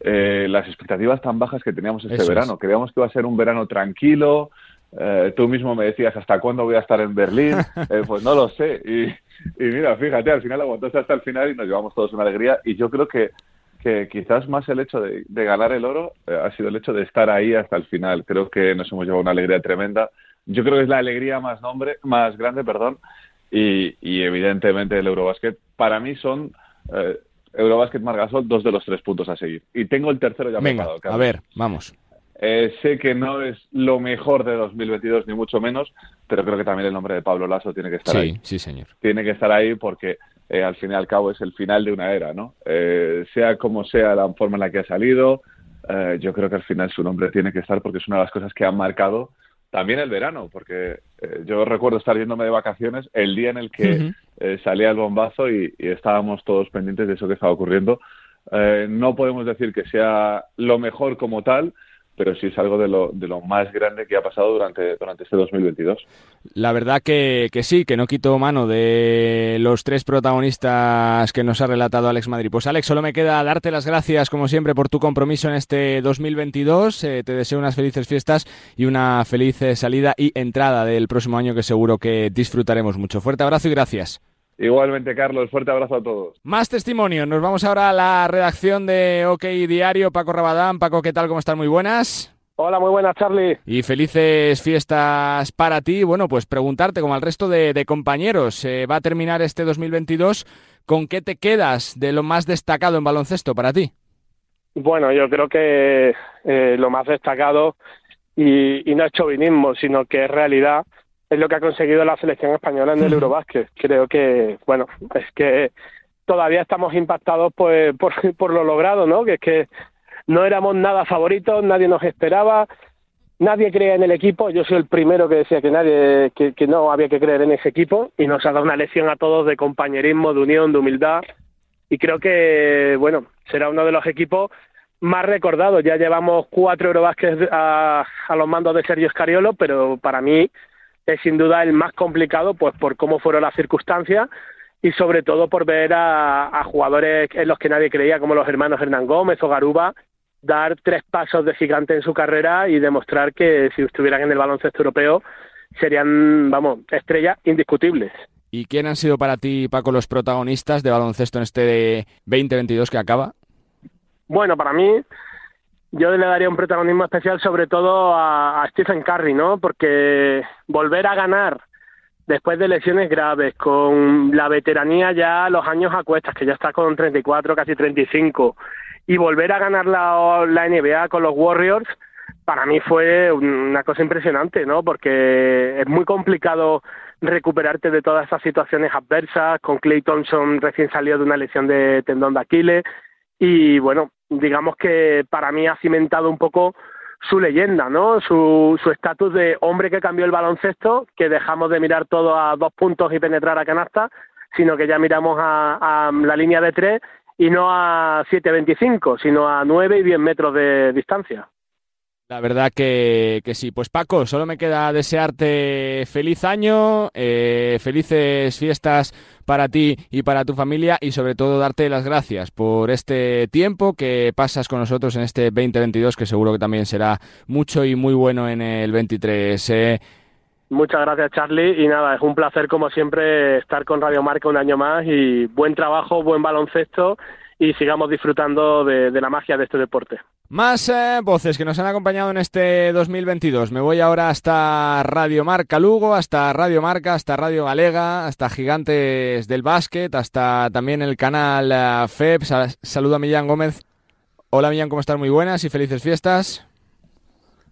eh, las expectativas tan bajas que teníamos este verano. Creíamos que iba a ser un verano tranquilo. Eh, tú mismo me decías, ¿hasta cuándo voy a estar en Berlín? (laughs) Eh, pues no lo sé. Y, mira, fíjate, al final aguantaste hasta el final y nos llevamos todos una alegría. Y yo creo que, que quizás más el hecho de, ganar el oro ha sido el hecho de estar ahí hasta el final. Creo que nos hemos llevado una alegría tremenda. Yo creo que es la alegría más, nombre, más grande perdón, y, evidentemente el Eurobasket. Para mí son eh, Eurobasket Margasol dos de los tres puntos a seguir. Y tengo el tercero ya Venga, A ver, vamos. Eh, sé que no es lo mejor de 2022, ni mucho menos, pero creo que también el nombre de Pablo Lasso tiene que estar ahí. Sí, señor. Tiene que estar ahí porque eh, al fin y al cabo es el final de una era, ¿no? Eh, sea como sea la forma en la que ha salido, yo creo que al final su nombre tiene que estar porque es una de las cosas que ha marcado también el verano, porque eh, yo recuerdo estar yéndome de vacaciones el día en el que eh, salía el bombazo y, estábamos todos pendientes de eso que estaba ocurriendo. Eh, no podemos decir que sea lo mejor como tal, pero sí es algo de lo, de lo más grande que ha pasado durante, durante este 2022. La verdad que, que, sí, que no quito mano de los tres protagonistas que nos ha relatado Alex Madrid. Pues Alex, solo me queda darte las gracias como siempre por tu compromiso en este 2022. Eh, te deseo unas felices fiestas y una feliz eh, salida y entrada del próximo año que seguro que disfrutaremos mucho. Fuerte abrazo y gracias. Igualmente, Carlos, fuerte abrazo a todos. Más testimonio. Nos vamos ahora a la redacción de OK Diario. Paco Rabadán. Paco, ¿qué tal? ¿Cómo están? Muy buenas. Hola, muy buenas, Charlie. Y felices fiestas para ti. Bueno, pues preguntarte, como al resto de, compañeros, eh, va a terminar este 2022. ¿Con qué te quedas de lo más destacado en baloncesto para ti? Bueno, yo creo que eh, lo más destacado, y, y no es chauvinismo, sino que es realidad, es lo que ha conseguido la selección española en el Eurobásquet. Creo que, bueno, es que todavía estamos impactados pues, por, (laughs) por lo logrado, ¿no? Que es que no éramos nada favoritos, nadie nos esperaba, nadie creía en el equipo. Yo soy el primero que decía que nadie, que, que no había que creer en ese equipo y nos ha dado una lección a todos de compañerismo, de unión, de humildad. Y creo que, bueno, será uno de los equipos más recordados. Ya llevamos cuatro Eurobásquet a, a los mandos de Sergio Scariolo, pero para mí es sin duda el más complicado, pues por cómo fueron las circunstancias y sobre todo por ver a, jugadores en los que nadie creía, como los hermanos Hernán Gómez o Garuba, dar tres pasos de gigante en su carrera y demostrar que si estuvieran en el baloncesto europeo serían, vamos, estrellas indiscutibles. ¿Y quién han sido para ti, Paco, los protagonistas de baloncesto en este 2022 que acaba? Bueno, para mí yo le daría un protagonismo especial sobre todo a, Stephen Curry, ¿no? Porque volver a ganar después de lesiones graves, con la veteranía ya los años a cuestas, que ya está con 34, casi 35, y volver a ganar la, la NBA con los Warriors, para mí fue una cosa impresionante, ¿no? Porque es muy complicado recuperarte de todas esas situaciones adversas, con Clay Thompson recién salido de una lesión de tendón de Aquiles, y bueno, digamos que para mí ha cimentado un poco su leyenda, ¿no? Su estatus de hombre que cambió el baloncesto, que dejamos de mirar todo a dos puntos y penetrar a canasta, sino que ya miramos a, a la línea de tres y no a 7.25, sino a 9 y 10 metros de distancia. La verdad que, que, sí. Pues Paco, solo me queda desearte feliz año, eh, felices fiestas para ti y para tu familia y sobre todo darte las gracias por este tiempo que pasas con nosotros en este 2022 que seguro que también será mucho y muy bueno en el 23. Eh. Muchas gracias Charlie y nada, es un placer como siempre estar con Radio Marca un año más y buen trabajo, buen baloncesto y sigamos disfrutando de la magia de este deporte. Más eh, voces que nos han acompañado en este 2022. Me voy ahora hasta Radio Marca Lugo, hasta Radio Marca, hasta Radio Galega, hasta Gigantes del Básquet, hasta también el canal uh, FEB. saludo a Millán Gómez. Hola Millán, ¿cómo estás? Muy buenas y felices fiestas.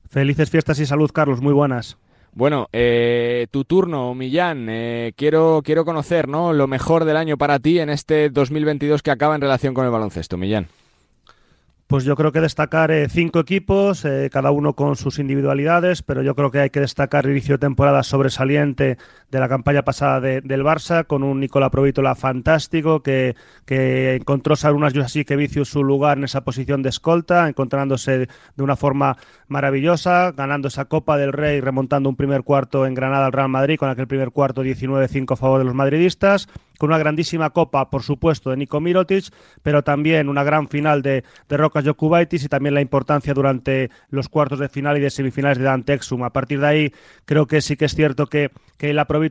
Felices fiestas y salud, Carlos. Muy buenas. Bueno, eh, tu turno, Millán. Eh, quiero, quiero conocer ¿no? lo mejor del año para ti en este 2022 que acaba en relación con el baloncesto, Millán. Pues yo creo que destacar eh, cinco equipos, eh, cada uno con sus individualidades, pero yo creo que hay que destacar el inicio de temporada sobresaliente de la campaña pasada del Barça, con un Nicola Provítola fantástico que, que encontró unas así que vicio su lugar en esa posición de escolta, encontrándose de una forma maravillosa, ganando esa Copa del Rey, remontando un primer cuarto en Granada al Real Madrid, con aquel primer cuarto 19-5 a favor de los madridistas con una grandísima copa, por supuesto, de Nico Mirotic, pero también una gran final de, de Rocas Jokubaitis y también la importancia durante los cuartos de final y de semifinales de Dante Exum. A partir de ahí, creo que sí que es cierto que, que la Y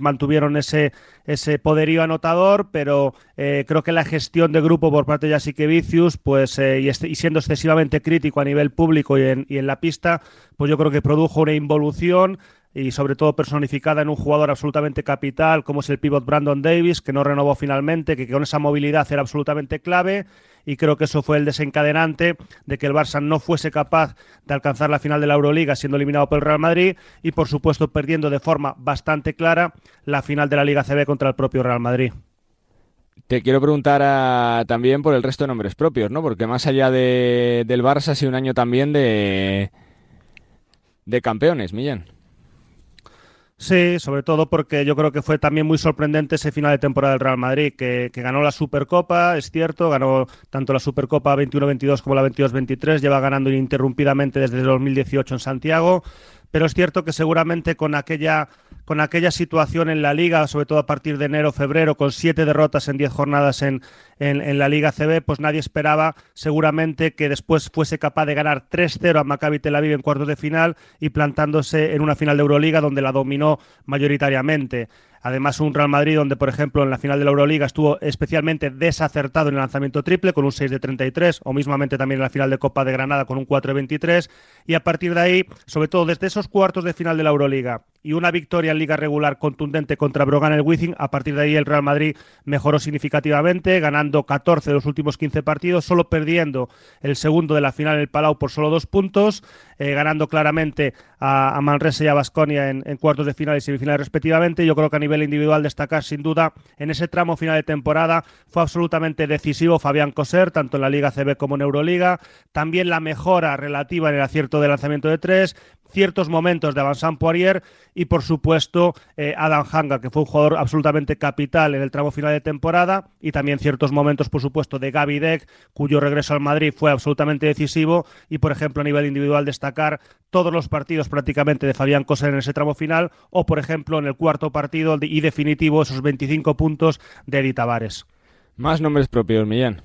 mantuvieron ese, ese poderío anotador, pero eh, creo que la gestión de grupo por parte de Jasique Vicius, pues, eh, y, y, siendo excesivamente crítico a nivel público y en, y en la pista, pues yo creo que produjo una involución y sobre todo personificada en un jugador absolutamente capital como es el pivot Brandon Davis, que no renovó finalmente, que con esa movilidad era absolutamente clave y creo que eso fue el desencadenante de que el Barça no fuese capaz de alcanzar la final de la Euroliga siendo eliminado por el Real Madrid y por supuesto perdiendo de forma bastante clara la final de la Liga CB contra el propio Real Madrid. Te quiero preguntar también por el resto de nombres propios, ¿no? Porque más allá de, del Barça ha sido un año también de, de campeones, Millán. Sí, sobre todo porque yo creo que fue también muy sorprendente ese final de temporada del Real Madrid, que, ganó la Supercopa, es cierto, ganó tanto la Supercopa 21-22 como la 22-23, lleva ganando ininterrumpidamente desde el 2018 en Santiago, pero es cierto que seguramente con aquella con aquella situación en la liga, sobre todo a partir de enero, febrero, con siete derrotas en diez jornadas en, en, la Liga CB, pues nadie esperaba seguramente que después fuese capaz de ganar 3-0 a Maccabi Tel Aviv en cuartos de final y plantándose en una final de Euroliga donde la dominó mayoritariamente. Además, un Real Madrid donde, por ejemplo, en la final de la Euroliga estuvo especialmente desacertado en el lanzamiento triple con un 6 de 33, o mismamente también en la final de Copa de Granada con un 4 de 23. Y a partir de ahí, sobre todo desde esos cuartos de final de la Euroliga y una victoria en liga regular contundente contra Brogan el Wizzing, a partir de ahí el Real Madrid mejoró significativamente, ganando 14 de los últimos 15 partidos, solo perdiendo el segundo de la final en el Palau por solo dos puntos, eh, ganando claramente a, Manresa y a Basconia en, cuartos de final y semifinales respectivamente. Yo creo que a nivel individual destacar sin duda en ese tramo final de temporada fue absolutamente decisivo Fabián Coser, tanto en la Liga CB como en Euroliga. También la mejora relativa en el acierto de lanzamiento de tres, ciertos momentos de Avanzan Poirier y, por supuesto, eh, Adam Hanga, que fue un jugador absolutamente capital en el tramo final de temporada, y también ciertos momentos, por supuesto, de Gaby Deck, cuyo regreso al Madrid fue absolutamente decisivo, y, por ejemplo, a nivel individual destacar todos los partidos prácticamente de Fabián Coser en ese tramo final, o, por ejemplo, en el cuarto partido y definitivo esos 25 puntos de Edith Tavares. Más nombres propios, Millán.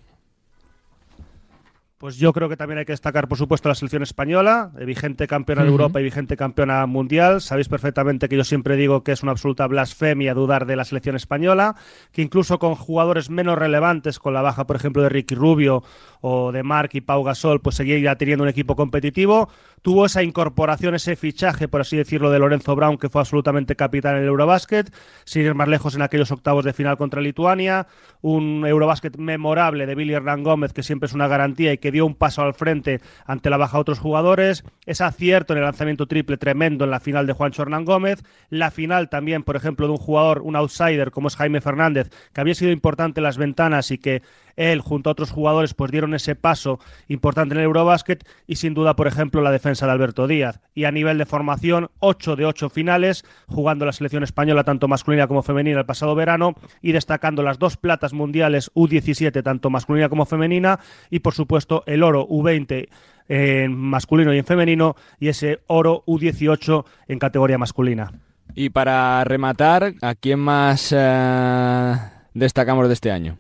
Pues yo creo que también hay que destacar, por supuesto, la selección española, eh, vigente campeona de Europa y vigente campeona mundial. Sabéis perfectamente que yo siempre digo que es una absoluta blasfemia dudar de la selección española, que incluso con jugadores menos relevantes, con la baja, por ejemplo, de Ricky Rubio o de Marc y Pau Gasol, pues seguía teniendo un equipo competitivo. Tuvo esa incorporación, ese fichaje, por así decirlo, de Lorenzo Brown, que fue absolutamente capitán en el Eurobasket, sin ir más lejos en aquellos octavos de final contra Lituania. Un Eurobasket memorable de Billy Hernán Gómez, que siempre es una garantía y que dio un paso al frente ante la baja de otros jugadores, ese acierto en el lanzamiento triple tremendo en la final de Juan Hernán Gómez, la final también, por ejemplo, de un jugador, un outsider como es Jaime Fernández, que había sido importante en las ventanas y que él junto a otros jugadores pues dieron ese paso importante en el Eurobasket y sin duda, por ejemplo, la defensa de Alberto Díaz. Y a nivel de formación, 8 de 8 finales, jugando la selección española tanto masculina como femenina el pasado verano y destacando las dos platas mundiales U17 tanto masculina como femenina y por supuesto el oro U20 en masculino y en femenino y ese oro U18 en categoría masculina. Y para rematar, ¿a quién más eh, destacamos de este año?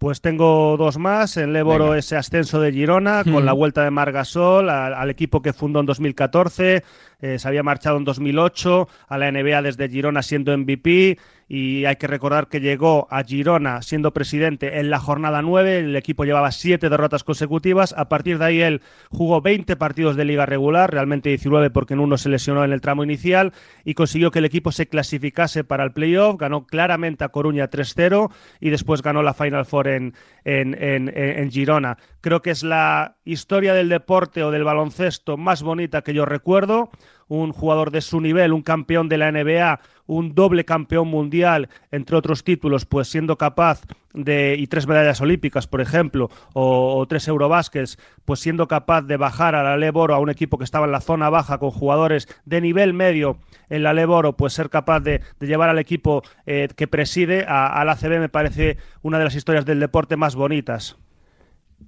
Pues tengo dos más. En Léboro ese ascenso de Girona con la vuelta de Margasol al, al, equipo que fundó en 2014. Eh, se había marchado en 2008 a la NBA desde Girona siendo MVP y hay que recordar que llegó a Girona siendo presidente en la jornada 9, el equipo llevaba siete derrotas consecutivas, a partir de ahí él jugó 20 partidos de liga regular, realmente 19 porque en uno se lesionó en el tramo inicial y consiguió que el equipo se clasificase para el playoff, ganó claramente a Coruña 3-0 y después ganó la Final Four en, en, en Girona. Creo que es la historia del deporte o del baloncesto más bonita que yo recuerdo un jugador de su nivel, un campeón de la NBA, un doble campeón mundial, entre otros títulos, pues siendo capaz de, y tres medallas olímpicas, por ejemplo, o, tres Eurobásquets, pues siendo capaz de bajar a la Leboro a un equipo que estaba en la zona baja con jugadores de nivel medio en la Leboro, pues ser capaz de, llevar al equipo eh, que preside a, ACB me parece una de las historias del deporte más bonitas.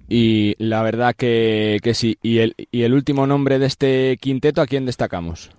Y la verdad que, que sí. ¿Y el, ¿Y el último nombre de este quinteto a quién destacamos?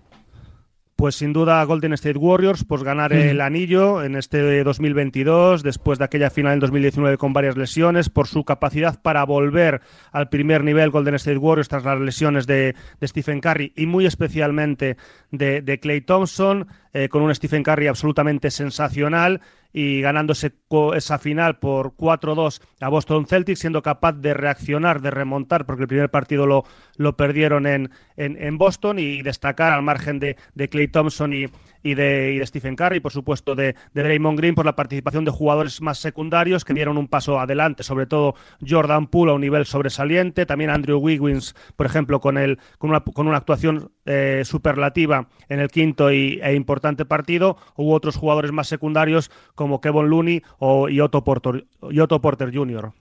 Pues sin duda Golden State Warriors, pues ganar el anillo en este 2022, después de aquella final en 2019 con varias lesiones, por su capacidad para volver al primer nivel Golden State Warriors tras las lesiones de, Stephen Curry y muy especialmente de, de Clay Thompson, eh, con un Stephen Curry absolutamente sensacional y ganándose esa final por 4-2 a Boston Celtics, siendo capaz de reaccionar, de remontar, porque el primer partido lo, lo perdieron en, en, Boston y destacar al margen de, de Clay Thompson y, y de, Stephen Curry, por supuesto de, de Draymond Green, por la participación de jugadores más secundarios que dieron un paso adelante, sobre todo Jordan Poole a un nivel sobresaliente, también Andrew Wiggins, por ejemplo, con, el, con, una, con una actuación eh, superlativa en el quinto y, e importante partido, hubo otros jugadores más secundarios como Kevin Looney o, y Otto Porter, y Otto Porter Jr.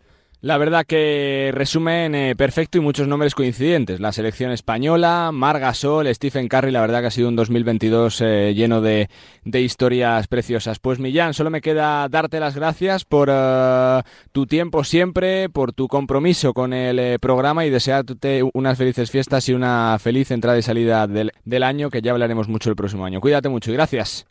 La verdad que resumen eh, perfecto y muchos nombres coincidentes. La selección española, Margasol, Stephen Curry, la verdad que ha sido un 2022 eh, lleno de, historias preciosas. Pues Millán, solo me queda darte las gracias por eh, tu tiempo siempre, por tu compromiso con el programa y desearte unas felices fiestas y una feliz entrada y salida del, del año, que ya hablaremos mucho el próximo año. Cuídate mucho y gracias.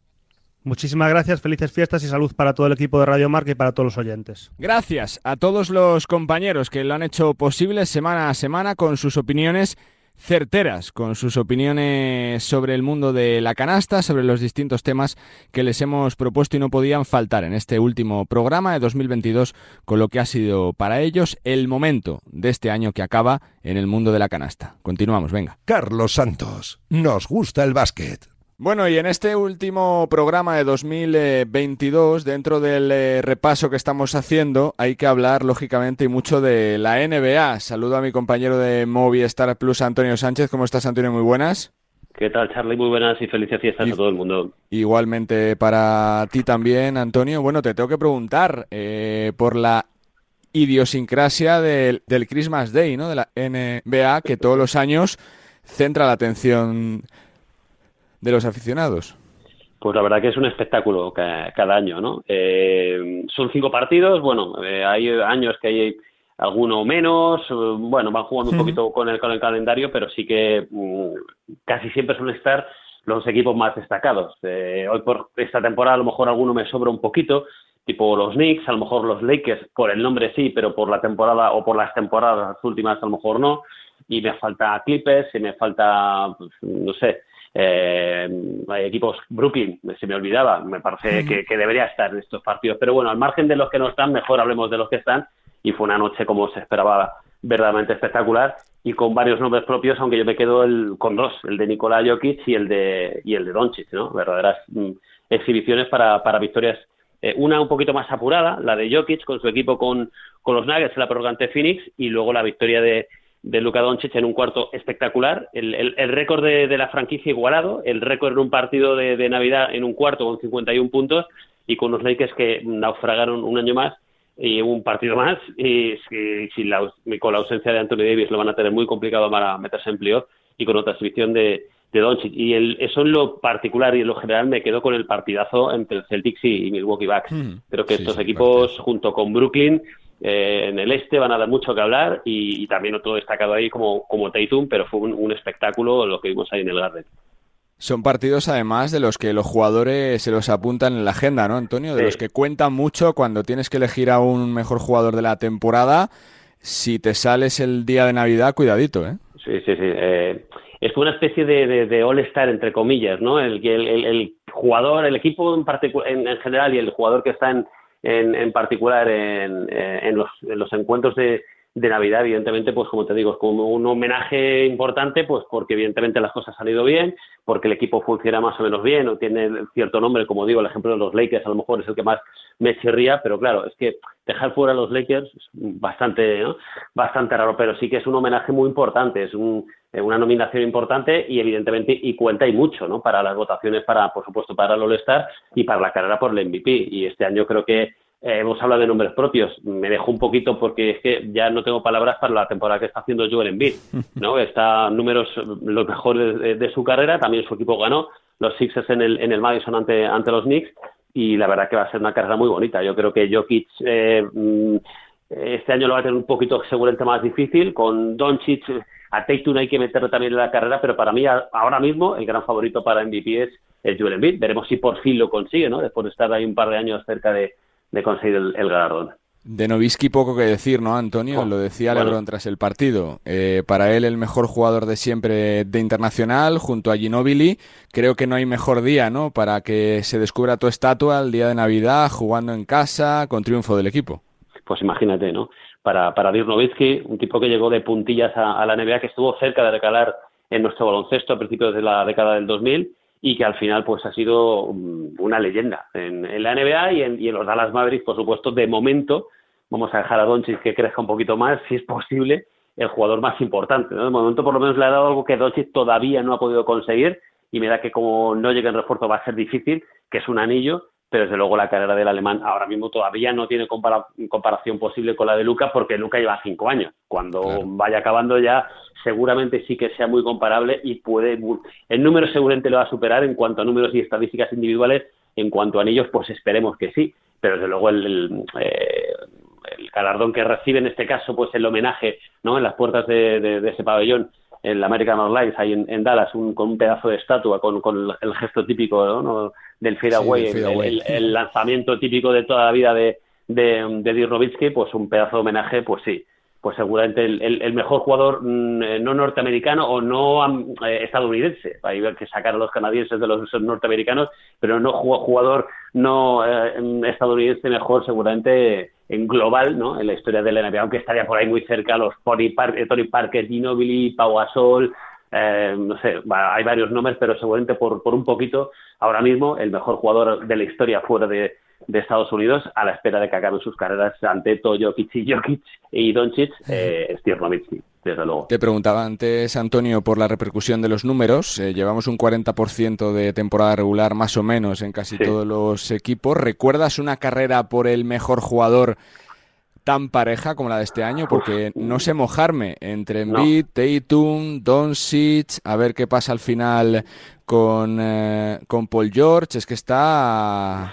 Muchísimas gracias, felices fiestas y salud para todo el equipo de Radio Marca y para todos los oyentes. Gracias a todos los compañeros que lo han hecho posible semana a semana con sus opiniones certeras, con sus opiniones sobre el mundo de la canasta, sobre los distintos temas que les hemos propuesto y no podían faltar en este último programa de 2022 con lo que ha sido para ellos el momento de este año que acaba en el mundo de la canasta. Continuamos, venga. Carlos Santos, nos gusta el básquet. Bueno, y en este último programa de 2022, dentro del eh, repaso que estamos haciendo, hay que hablar, lógicamente, y mucho de la NBA. Saludo a mi compañero de Movistar Plus, Antonio Sánchez. ¿Cómo estás, Antonio? Muy buenas. ¿Qué tal, Charlie? Muy buenas y felices fiestas a todo el mundo. Igualmente para ti también, Antonio. Bueno, te tengo que preguntar eh, por la idiosincrasia del, del Christmas Day, ¿no? De la NBA, que todos los años centra la atención de los aficionados? Pues la verdad que es un espectáculo cada año, ¿no? Eh, son cinco partidos, bueno, eh, hay años que hay alguno menos, bueno, van jugando un poquito con el, con el calendario, pero sí que mm, casi siempre suelen estar los equipos más destacados. Eh, hoy por esta temporada a lo mejor alguno me sobra un poquito, tipo los Knicks, a lo mejor los Lakers, por el nombre sí, pero por la temporada o por las temporadas últimas a lo mejor no, y me falta Clippers y me falta, pues, no sé, eh, hay equipos, Brooklyn, se me olvidaba, me parece que, debería estar en estos partidos. Pero bueno, al margen de los que no están, mejor hablemos de los que están. Y fue una noche, como se esperaba, verdaderamente espectacular y con varios nombres propios, aunque yo me quedo el, con dos, el de Nikola Jokic y el de, y el de Doncic, ¿no? Verdaderas mm, exhibiciones para, para victorias. Eh, una un poquito más apurada, la de Jokic con su equipo con, con los Nuggets, la prorrogante Phoenix, y luego la victoria de, de Luka Doncic en un cuarto espectacular, el, el, récord de, de, la franquicia igualado, el récord en un partido de, de, Navidad en un cuarto con 51 puntos y con los Lakers que naufragaron un año más y un partido más y, si, la, con la ausencia de Anthony Davis lo van a tener muy complicado para meterse en playoff y con otra exhibición de, de Doncic y el, eso en lo particular y en lo general me quedo con el partidazo entre el Celtics y, Milwaukee Bucks. Mm. Creo que estos equipos junto con Brooklyn eh, en el este van a dar mucho que hablar y, también otro destacado ahí como, como Tatum, pero fue un, espectáculo lo que vimos ahí en el Garden. Son partidos además de los que los jugadores se los apuntan en la agenda, ¿no, Antonio? De los que cuentan mucho cuando tienes que elegir a un mejor jugador de la temporada. Si te sales el día de Navidad, cuidadito, ¿eh? Sí, sí, sí. Eh, es una especie de, de, all-star, entre comillas, ¿no? El, el, el, jugador, el equipo en, en general y el jugador que está en, en, en particular en, eh, en, los, en los encuentros de, de Navidad, evidentemente, pues como te digo, es como un homenaje importante, pues porque evidentemente las cosas han ido bien, porque el equipo funciona más o menos bien, o tiene cierto nombre, como digo, el ejemplo de los Lakers a lo mejor es el que más me chirría, pero claro, es que dejar fuera a los Lakers es bastante, bastante raro, pero sí que es un homenaje muy importante, es un, una nominación importante y evidentemente y cuenta y mucho, ¿no? Para las votaciones, para por supuesto para el All-Star y para la carrera por el MVP. Y este año creo que eh, hemos hablado de nombres propios. Me dejo un poquito porque es que ya no tengo palabras para la temporada que está haciendo Joel Embiid. ¿no? (laughs) Está números los mejores de, su carrera. También su equipo ganó los Sixers en el, en el Madison ante, ante los Knicks. Y la verdad que va a ser una carrera muy bonita. Yo creo que Jokic eh, mm, este año lo va a tener un poquito seguramente más difícil. Con Doncic, a Tatum hay que meterlo también en la carrera, pero para mí ahora mismo el gran favorito para MVP es, el Joel Embiid. Veremos si por fin lo consigue, ¿no? Después de estar ahí un par de años cerca de de conseguir el, galardón. De Novisky poco que decir, ¿no, Antonio? Oh, Lo decía LeBron tras el partido. Eh, para él el mejor jugador de siempre de internacional, junto a Ginobili. Creo que no hay mejor día, ¿no? Para que se descubra tu estatua el día de Navidad, jugando en casa, con triunfo del equipo. Pues imagínate, ¿no? Para, para Dirk Nowitzki, un tipo que llegó de puntillas a, la NBA, que estuvo cerca de recalar en nuestro baloncesto a principios de la década del 2000 y que al final pues ha sido mm, una leyenda en, la NBA y en, los Dallas Mavericks, por supuesto, de momento, vamos a dejar a Doncic que crezca un poquito más, si es posible, el jugador más importante. De momento por lo menos le ha dado algo que Doncic todavía no ha podido conseguir y me da que como no llegue en refuerzo va a ser difícil, que es un anillo, pero desde luego la carrera del alemán ahora mismo todavía no tiene comparación posible con la de Luca porque Luca lleva cinco años. Cuando vaya acabando ya seguramente sí que sea muy comparable y puede el número seguramente lo va a superar en cuanto a números y estadísticas individuales en cuanto a anillos pues esperemos que sí. Pero desde luego el, eh, el, galardón que recibe en este caso pues el homenaje no en las puertas de ese pabellón en la American Airlines, ahí en, Dallas, con un pedazo de estatua, con, el gesto típico del fadeaway, el, lanzamiento típico de toda la vida de, de, de pues un pedazo de homenaje, pues sí, pues seguramente el, mejor jugador mm, eh, no norteamericano o no eh, estadounidense. Hay que sacar a los canadienses de los norteamericanos, pero no jugador no eh, estadounidense mejor seguramente en global, ¿no? En la historia de la NBA, aunque estaría por ahí muy cerca los Tony, Parker, Tony Parker, Ginobili, Pau Gasol, no sé, hay varios nombres, pero seguramente por, por un poquito, ahora mismo el mejor jugador de la historia fuera de, de Estados Unidos a la espera de que acaben sus carreras ante y Jokic y Doncic, eh, desde luego. Te preguntaba antes, Antonio, por la repercusión de los números. Eh, llevamos un 40% de temporada regular más o menos en casi todos los equipos. ¿Recuerdas una carrera por el mejor jugador tan pareja como la de este año? Porque no sé mojarme entre Embiid, Tatum, Doncic, a ver qué pasa al final con, eh, con Paul George. Es que está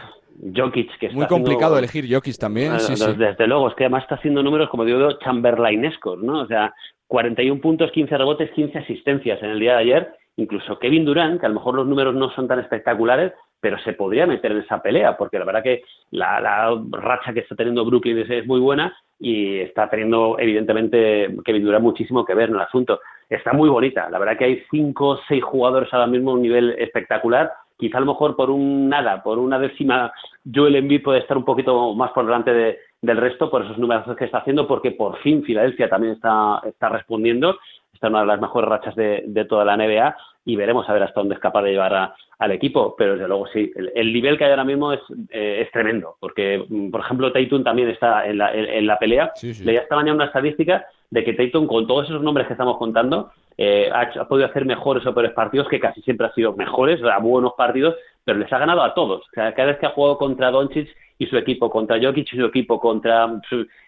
Jokic, que está Muy complicado elegir Jokic también, desde, luego, es que además está haciendo números, como digo, chamberlainescos, ¿no? O sea, 41 puntos, 15 rebotes, 15 asistencias en el día de ayer. Incluso Kevin Durant, que a lo mejor los números no son tan espectaculares, pero se podría meter en esa pelea, porque la verdad que la, racha que está teniendo Brooklyn es, muy buena y está teniendo, evidentemente, Kevin Durant muchísimo que ver en el asunto. Está muy bonita, la verdad que hay cinco o seis jugadores ahora mismo a un nivel espectacular quizá a lo mejor por un nada, por una décima, Joel Embiid puede estar un poquito más por delante del resto por esos números que está haciendo, porque por fin Filadelfia también está, está respondiendo, está en una de las mejores rachas de, toda la NBA y veremos a ver hasta dónde es capaz de llevar al equipo, pero desde luego sí, el, nivel que hay ahora mismo es, eh, es tremendo, porque mm, por ejemplo Tatum también está en la, en, la pelea, leía esta mañana una estadística de que Tatum con todos esos nombres que estamos contando eh, ha, podido hacer mejores o peores partidos, que casi siempre ha sido mejores, a buenos partidos, pero les ha ganado a todos. cada vez que ha jugado contra Doncic y su equipo, contra Jokic y su equipo, contra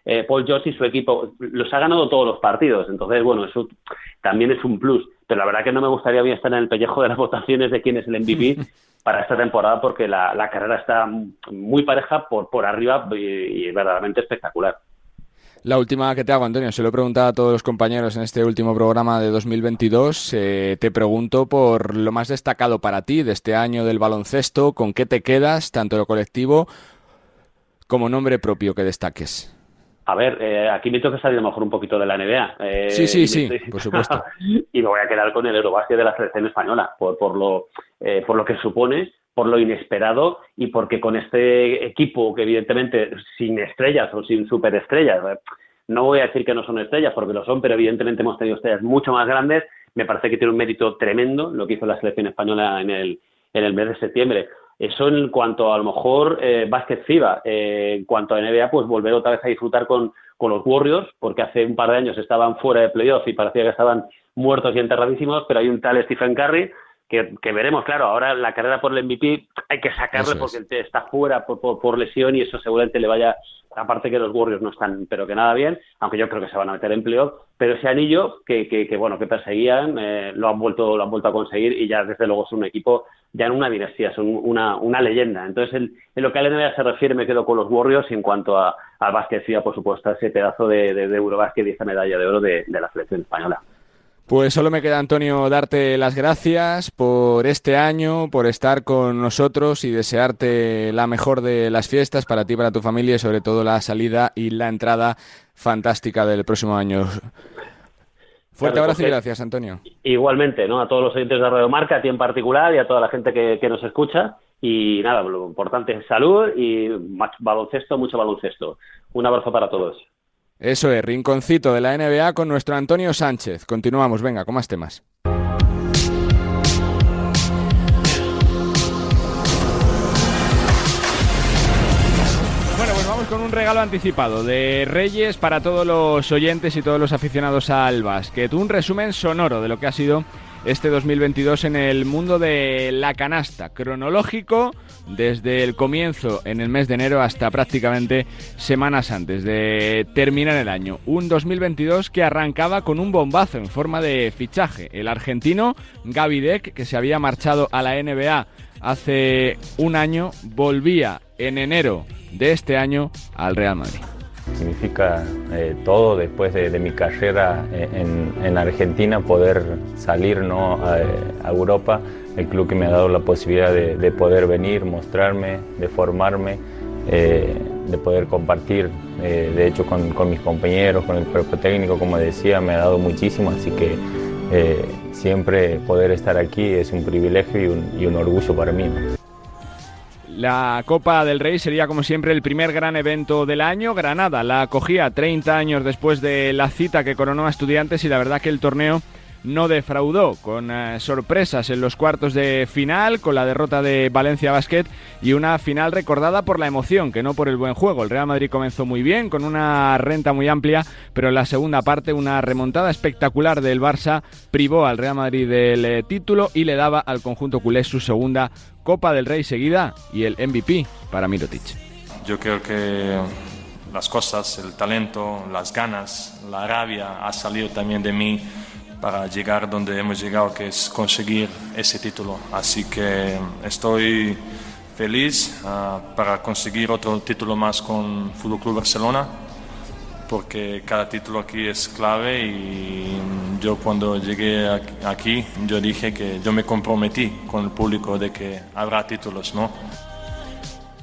eh, Paul George y su equipo, los ha ganado todos los partidos. Entonces, bueno, eso también es un plus. Pero la verdad que no me gustaría a estar en el pellejo de las (laughs) votaciones de quién es el MVP (laughs) para esta temporada porque la, carrera está muy pareja por, por arriba y verdaderamente espectacular. La última que te hago, Antonio, se lo he preguntado a todos los compañeros en este último programa de 2022. Eh, te pregunto por lo más destacado para ti de este año del baloncesto, con qué te quedas, tanto lo colectivo como nombre propio que destaques. A ver, eh, aquí me tengo que salir a lo mejor un poquito de la NBA. Eh, sí, sí, sí, por supuesto. (laughs) y me voy a quedar con el Eurobasket de la selección española, por, por, lo, por lo que supone por lo inesperado y porque con este equipo que evidentemente sin estrellas o sin superestrellas, eh, no voy a decir que no son estrellas porque lo son, pero evidentemente hemos tenido estrellas mucho más grandes, me parece que tiene un mérito tremendo lo que hizo la selección española en el, en el mes de septiembre. Eso en cuanto a, lo mejor eh, básquet FIBA. Eh, en cuanto a NBA, pues volver otra vez a disfrutar con, con los Warriors, porque hace un par de años estaban fuera de playoff y parecía que estaban muertos y enterradísimos, pero hay un tal Stephen Curry que, veremos, claro, ahora la carrera por el MVP hay que sacarle porque está fuera por, por, lesión y eso seguramente le vaya, aparte que los Warriors no están, pero que nada bien, aunque yo creo que se van a meter en playoff, pero ese anillo que, que, bueno, que perseguían, eh, lo han vuelto, lo han vuelto a conseguir y ya desde luego es un equipo ya en una dinastía, son una, una leyenda. Entonces, en, lo que a la NBA se refiere, me quedo con los Warriors y en cuanto a, al básquet, sí, por supuesto, ese pedazo de, de, de Eurobásquet y esa medalla de oro de la selección española. Pues solo me queda, Antonio, darte las gracias por este año, por estar con nosotros y desearte la mejor de las fiestas para ti, para tu familia y sobre todo la salida y la entrada fantástica del próximo año. Fuerte abrazo y gracias, Antonio. Igualmente, ¿no? A todos los oyentes de Radio Marca, a ti en particular y a toda la gente que, que nos escucha. Y nada, lo importante es salud y baloncesto, mucho baloncesto. Un abrazo para todos. Eso es, rinconcito de la NBA con nuestro Antonio Sánchez. Continuamos, venga, con más temas. Pues con un regalo anticipado de Reyes para todos los oyentes y todos los aficionados al básquet. Un resumen sonoro de lo que ha sido este 2022 en el mundo de la canasta, cronológico desde el comienzo en el mes de enero hasta prácticamente semanas antes de terminar el año. Un 2022 que arrancaba con un bombazo en forma de fichaje. El argentino Gaby Deck, que se había marchado a la NBA hace un año, volvía en enero de este año al Real Madrid significa eh, todo después de, mi carrera eh, en, Argentina, poder salir ¿no? a, Europa, el club que me ha dado la posibilidad de, poder venir, mostrarme, de formarme, eh, de poder compartir, de hecho con, mis compañeros, con el cuerpo técnico, como decía, me ha dado muchísimo, así que siempre poder estar aquí es un privilegio y un orgullo para mí. La Copa del Rey sería como siempre el primer gran evento del año. Granada la acogía 30 años después de la cita que coronó a estudiantes y la verdad que el torneo no defraudó, con eh, sorpresas en los cuartos de final, con la derrota de Valencia Basket y una final recordada por la emoción, que no por el buen juego. El Real Madrid comenzó muy bien, con una renta muy amplia, pero en la segunda parte una remontada espectacular del Barça privó al Real Madrid del eh, título y le daba al conjunto culé su segunda Copa del Rey seguida y el MVP para Mirotic. Yo creo que las cosas, el talento, las ganas, la rabia ha salido también de mí para llegar donde hemos llegado, que es conseguir ese título. Así que estoy feliz ah, para conseguir otro título más con Fútbol Club Barcelona porque cada título aquí es clave y yo cuando llegué aquí yo dije que yo me comprometí con el público de que habrá títulos, ¿no?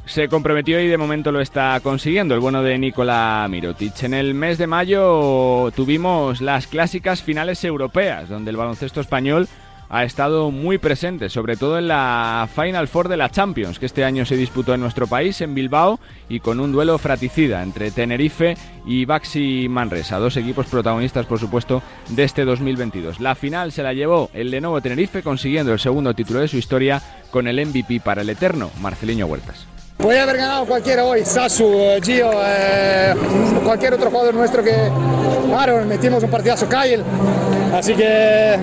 Se comprometió y de momento lo está consiguiendo el bueno de Nikola Mirotic. En el mes de mayo tuvimos las clásicas finales europeas, donde el baloncesto español ha estado muy presente, sobre todo en la Final Four de la Champions, que este año se disputó en nuestro país, en Bilbao, y con un duelo fraticida entre Tenerife y Baxi Manresa, dos equipos protagonistas, por supuesto, de este 2022. La final se la llevó el Lenovo Tenerife, consiguiendo el segundo título de su historia con el MVP para el eterno Marceliño Huertas. Puede haber ganado cualquiera hoy, Sasu, Gio, eh, cualquier otro jugador nuestro que, claro, metimos un partidazo, Kyle. Así que,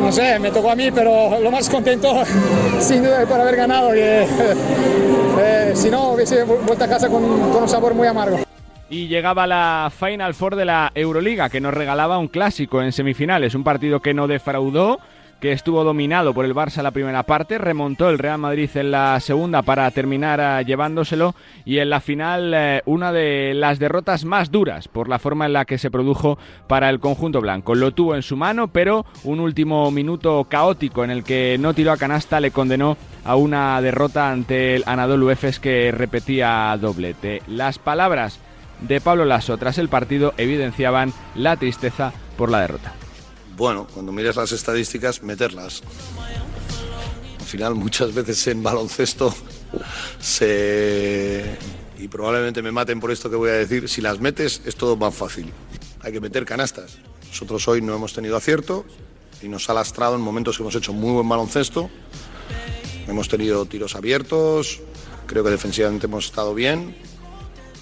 no sé, me tocó a mí, pero lo más contento, (laughs) sin duda, por haber ganado. Y, (laughs) eh, si no, hubiese vuelto a casa con, con un sabor muy amargo. Y llegaba la Final Four de la Euroliga, que nos regalaba un clásico en semifinales, un partido que no defraudó que estuvo dominado por el Barça la primera parte, remontó el Real Madrid en la segunda para terminar eh, llevándoselo y en la final eh, una de las derrotas más duras por la forma en la que se produjo para el conjunto blanco. Lo tuvo en su mano, pero un último minuto caótico en el que no tiró a canasta le condenó a una derrota ante el Anadolu Efes que repetía doblete. Las palabras de Pablo Lasso tras el partido evidenciaban la tristeza por la derrota bueno, cuando mires las estadísticas, meterlas. Al final, muchas veces en baloncesto se... Y probablemente me maten por esto que voy a decir, si las metes es todo más fácil. Hay que meter canastas. Nosotros hoy no hemos tenido acierto y nos ha lastrado en momentos que hemos hecho muy buen baloncesto Hemos tenido tiros abiertos, creo que defensivamente hemos estado bien.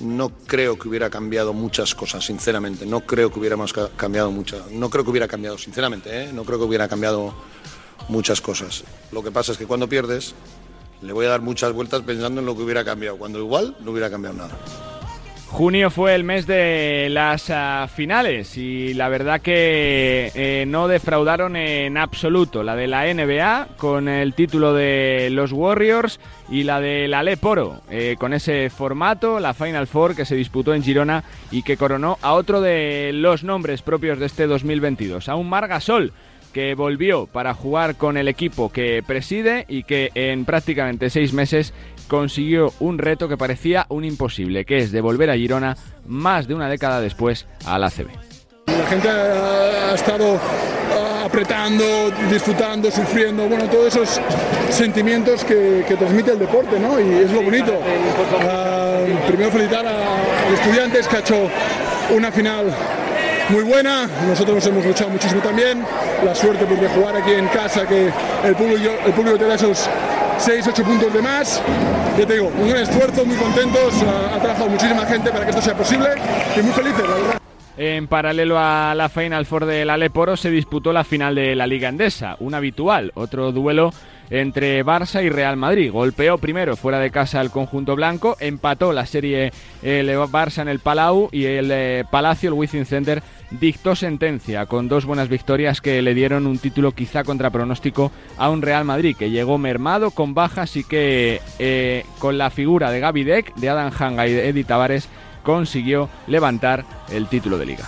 No creo que hubiera cambiado muchas cosas, sinceramente. No creo que hubiéramos cambiado muchas. No creo que hubiera cambiado, sinceramente. ¿eh? No creo que hubiera cambiado muchas cosas. Lo que pasa es que cuando pierdes, le voy a dar muchas vueltas pensando en lo que hubiera cambiado, cuando igual no hubiera cambiado nada. Junio fue el mes de las ah, finales y la verdad que eh, no defraudaron en absoluto. La de la NBA con el título de los Warriors y la de la Leporo eh, con ese formato, la Final Four que se disputó en Girona y que coronó a otro de los nombres propios de este 2022, a un Margasol que volvió para jugar con el equipo que preside y que en prácticamente seis meses consiguió un reto que parecía un imposible, que es devolver a Girona más de una década después a la ACB. La gente ha estado ah, apretando, disfrutando, sufriendo, bueno, todos esos sentimientos que, transmite el deporte, ¿no? Y es lo bonito. Ah, primero felicitar a, los estudiantes que ha hecho una final muy buena. Nosotros nos hemos luchado muchísimo también. La suerte pues, de jugar aquí en casa, que el público, el público te da esos 6, 8 puntos de más. Ya te digo, un gran esfuerzo, muy contentos. Ha, trabajado muchísima gente para que esto sea posible y muy felices, la verdad. En paralelo a la Final Four del Aleporo se disputó la final de la Liga Endesa, un habitual, otro duelo entre Barça y Real Madrid. Golpeó primero fuera de casa el conjunto blanco, empató la serie el Barça en el Palau y el eh, Palacio, el Wizzing Center, dictó sentencia con dos buenas victorias que le dieron un título quizá contra pronóstico a un Real Madrid que llegó mermado con bajas y que eh, con la figura de Gaby Deck, de Adam Hanga y de Eddie Tavares consiguió levantar el título de liga.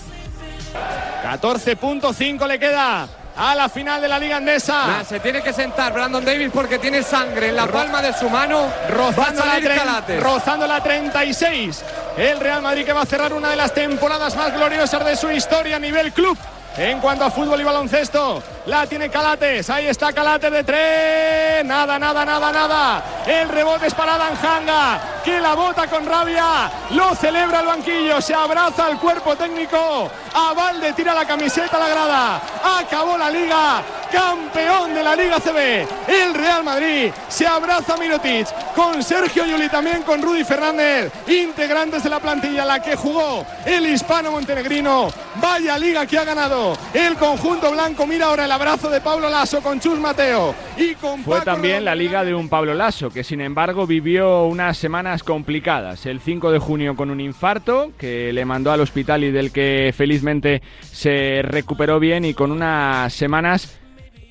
14.5 le queda a la final de la Liga Andesa. se tiene que sentar Brandon Davis porque tiene sangre en la palma de su mano. Rozando la, rozando la 36. El Real Madrid que va a cerrar una de las temporadas más gloriosas de su historia a nivel club. En cuanto a fútbol y baloncesto, la tiene Calates. Ahí está Calates de tres. Nada, nada, nada, nada. El rebote es para Danjanga, que la bota con rabia. Lo celebra el banquillo. Se abraza al cuerpo técnico. A Valde tira la camiseta a la grada. Acabó la liga. Campeón de la Liga CB. El Real Madrid se abraza a Mirotic con Sergio Yuli, también con Rudy Fernández. Integrantes de la plantilla, la que jugó el hispano montenegrino. Vaya liga que ha ganado el conjunto blanco. Mira ahora el abrazo de Pablo Lasso con Chus Mateo y con Fue también la liga de un Pablo Lasso que sin embargo vivió unas semanas complicadas. El 5 de junio con un infarto que le mandó al hospital y del que felizmente se recuperó bien y con unas semanas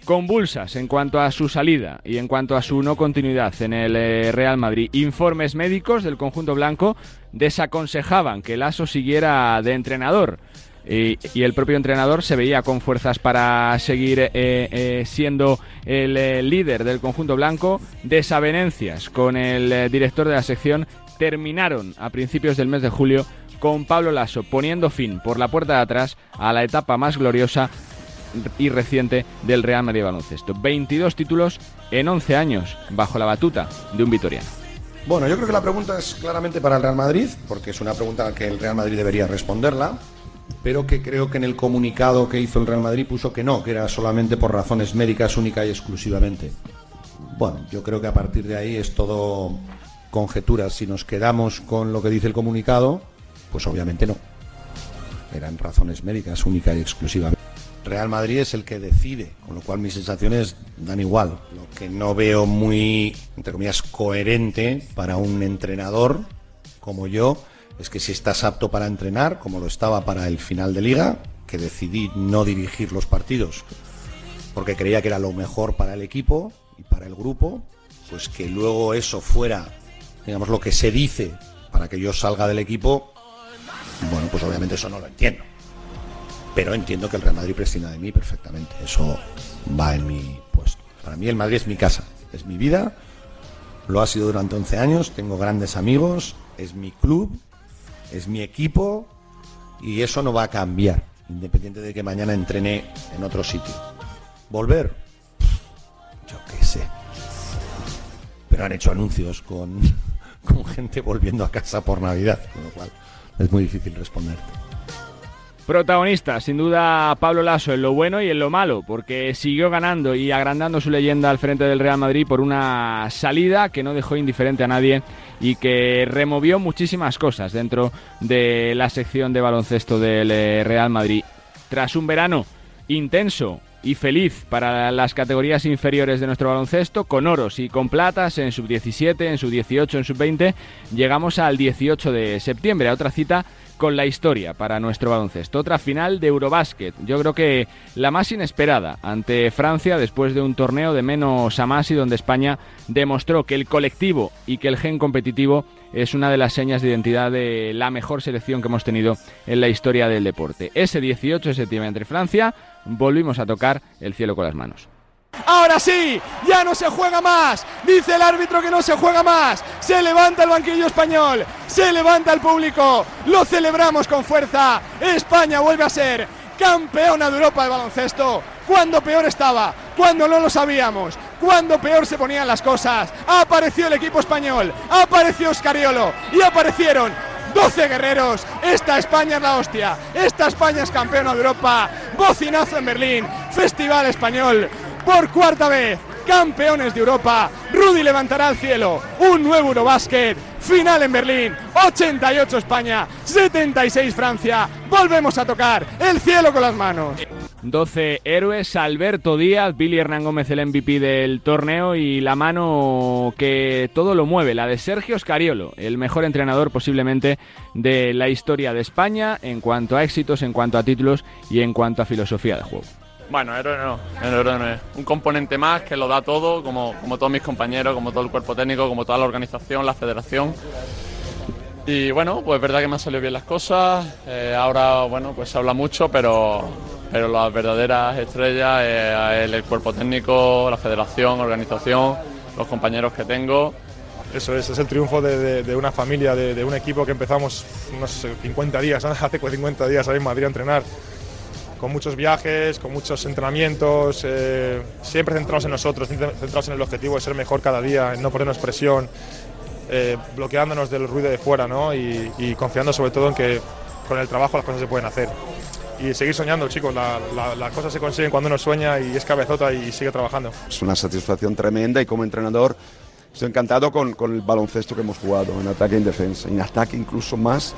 convulsas en cuanto a su salida y en cuanto a su no continuidad en el eh, Real Madrid. Informes médicos del conjunto blanco desaconsejaban que Lasso siguiera de entrenador. Y, el propio entrenador se veía con fuerzas para seguir eh, eh, siendo el eh, líder del conjunto blanco. Desavenencias con el director de la sección terminaron a principios del mes de julio con Pablo Lasso poniendo fin por la puerta de atrás a la etapa más gloriosa y reciente del Real Madrid Baloncesto. 22 títulos en 11 años bajo la batuta de un vitoriano. Bueno, yo creo que la pregunta es claramente para el Real Madrid, porque es una pregunta que el Real Madrid debería responderla pero que creo que en el comunicado que hizo el Real Madrid puso que no, que era solamente por razones médicas única y exclusivamente. Bueno, yo creo que a partir de ahí es todo conjeturas. Si nos quedamos con lo que dice el comunicado, pues obviamente no. Eran razones médicas única y exclusivamente. Real Madrid es el que decide, con lo cual mis sensaciones dan igual. Lo que no veo muy, entre comillas, coherente para un entrenador como yo es que si estás apto para entrenar, como lo estaba para el final de liga, que decidí no dirigir los partidos porque creía que era lo mejor para el equipo y para el grupo, pues que luego eso fuera, digamos, lo que se dice para que yo salga del equipo, bueno, pues obviamente eso no lo entiendo. Pero entiendo que el Real Madrid prescina de mí perfectamente. Eso va en mi puesto. Para mí el Madrid es mi casa, es mi vida, lo ha sido durante 11 años, tengo grandes amigos, es mi club es mi equipo y eso no va a cambiar, independiente de que mañana entrene en otro sitio. ¿Volver? Yo qué sé. Pero han hecho anuncios con, (laughs) con gente volviendo a casa por Navidad, con lo cual es muy difícil responder. Protagonista, sin duda, Pablo Lasso en lo bueno y en lo malo, porque siguió ganando y agrandando su leyenda al frente del Real Madrid por una salida que no dejó indiferente a nadie y que removió muchísimas cosas dentro de la sección de baloncesto del eh, Real Madrid. Tras un verano intenso y feliz para las categorías inferiores de nuestro baloncesto, con oros y con platas en sub 17, en sub 18, en sub 20, llegamos al 18 de septiembre, a otra cita con la historia para nuestro baloncesto. Otra final de Eurobásquet. Yo creo que la más inesperada ante Francia después de un torneo de menos a más y donde España demostró que el colectivo y que el gen competitivo es una de las señas de identidad de la mejor selección que hemos tenido en la historia del deporte. Ese 18 de septiembre entre Francia volvimos a tocar el cielo con las manos. Ahora sí, ya no se juega más. Dice el árbitro que no se juega más. Se levanta el banquillo español. Se levanta el público. Lo celebramos con fuerza. España vuelve a ser campeona de Europa de baloncesto. Cuando peor estaba, cuando no lo sabíamos, cuando peor se ponían las cosas. Apareció el equipo español, apareció Oscariolo y aparecieron 12 guerreros. Esta España es la hostia. Esta España es campeona de Europa. Bocinazo en Berlín. Festival español por cuarta vez. Campeones de Europa, Rudy levantará al cielo un nuevo Eurobásquet. Final en Berlín, 88 España, 76 Francia. Volvemos a tocar el cielo con las manos. 12 héroes, Alberto Díaz, Billy Hernán Gómez el MVP del torneo y la mano que todo lo mueve, la de Sergio Scariolo, el mejor entrenador posiblemente de la historia de España en cuanto a éxitos, en cuanto a títulos y en cuanto a filosofía de juego. Bueno, héroe no, héroe no es un componente más que lo da todo, como, como todos mis compañeros, como todo el cuerpo técnico, como toda la organización, la federación. Y bueno, pues es verdad que me han salido bien las cosas. Eh, ahora, bueno, pues se habla mucho, pero, pero las verdaderas estrellas eh, el, cuerpo técnico, la federación, organización, los compañeros que tengo. Eso es, es el triunfo de, una familia, de, de, un equipo que empezamos unos 50 días, (laughs) hace 50 días a en Madrid a entrenar con muchos viajes, con muchos entrenamientos, eh, siempre centrados en nosotros, centrados en el objetivo de ser mejor cada día, en no ponernos presión, eh, bloqueándonos del ruido de fuera ¿no? y, confiando sobre todo en que con el trabajo las cosas se pueden hacer. Y seguir soñando, chicos, las cosas se consiguen cuando uno sueña y es cabezota y sigue trabajando. Es una satisfacción tremenda y como entrenador estoy encantado con, con el baloncesto que hemos jugado, en ataque y en defensa, en ataque incluso más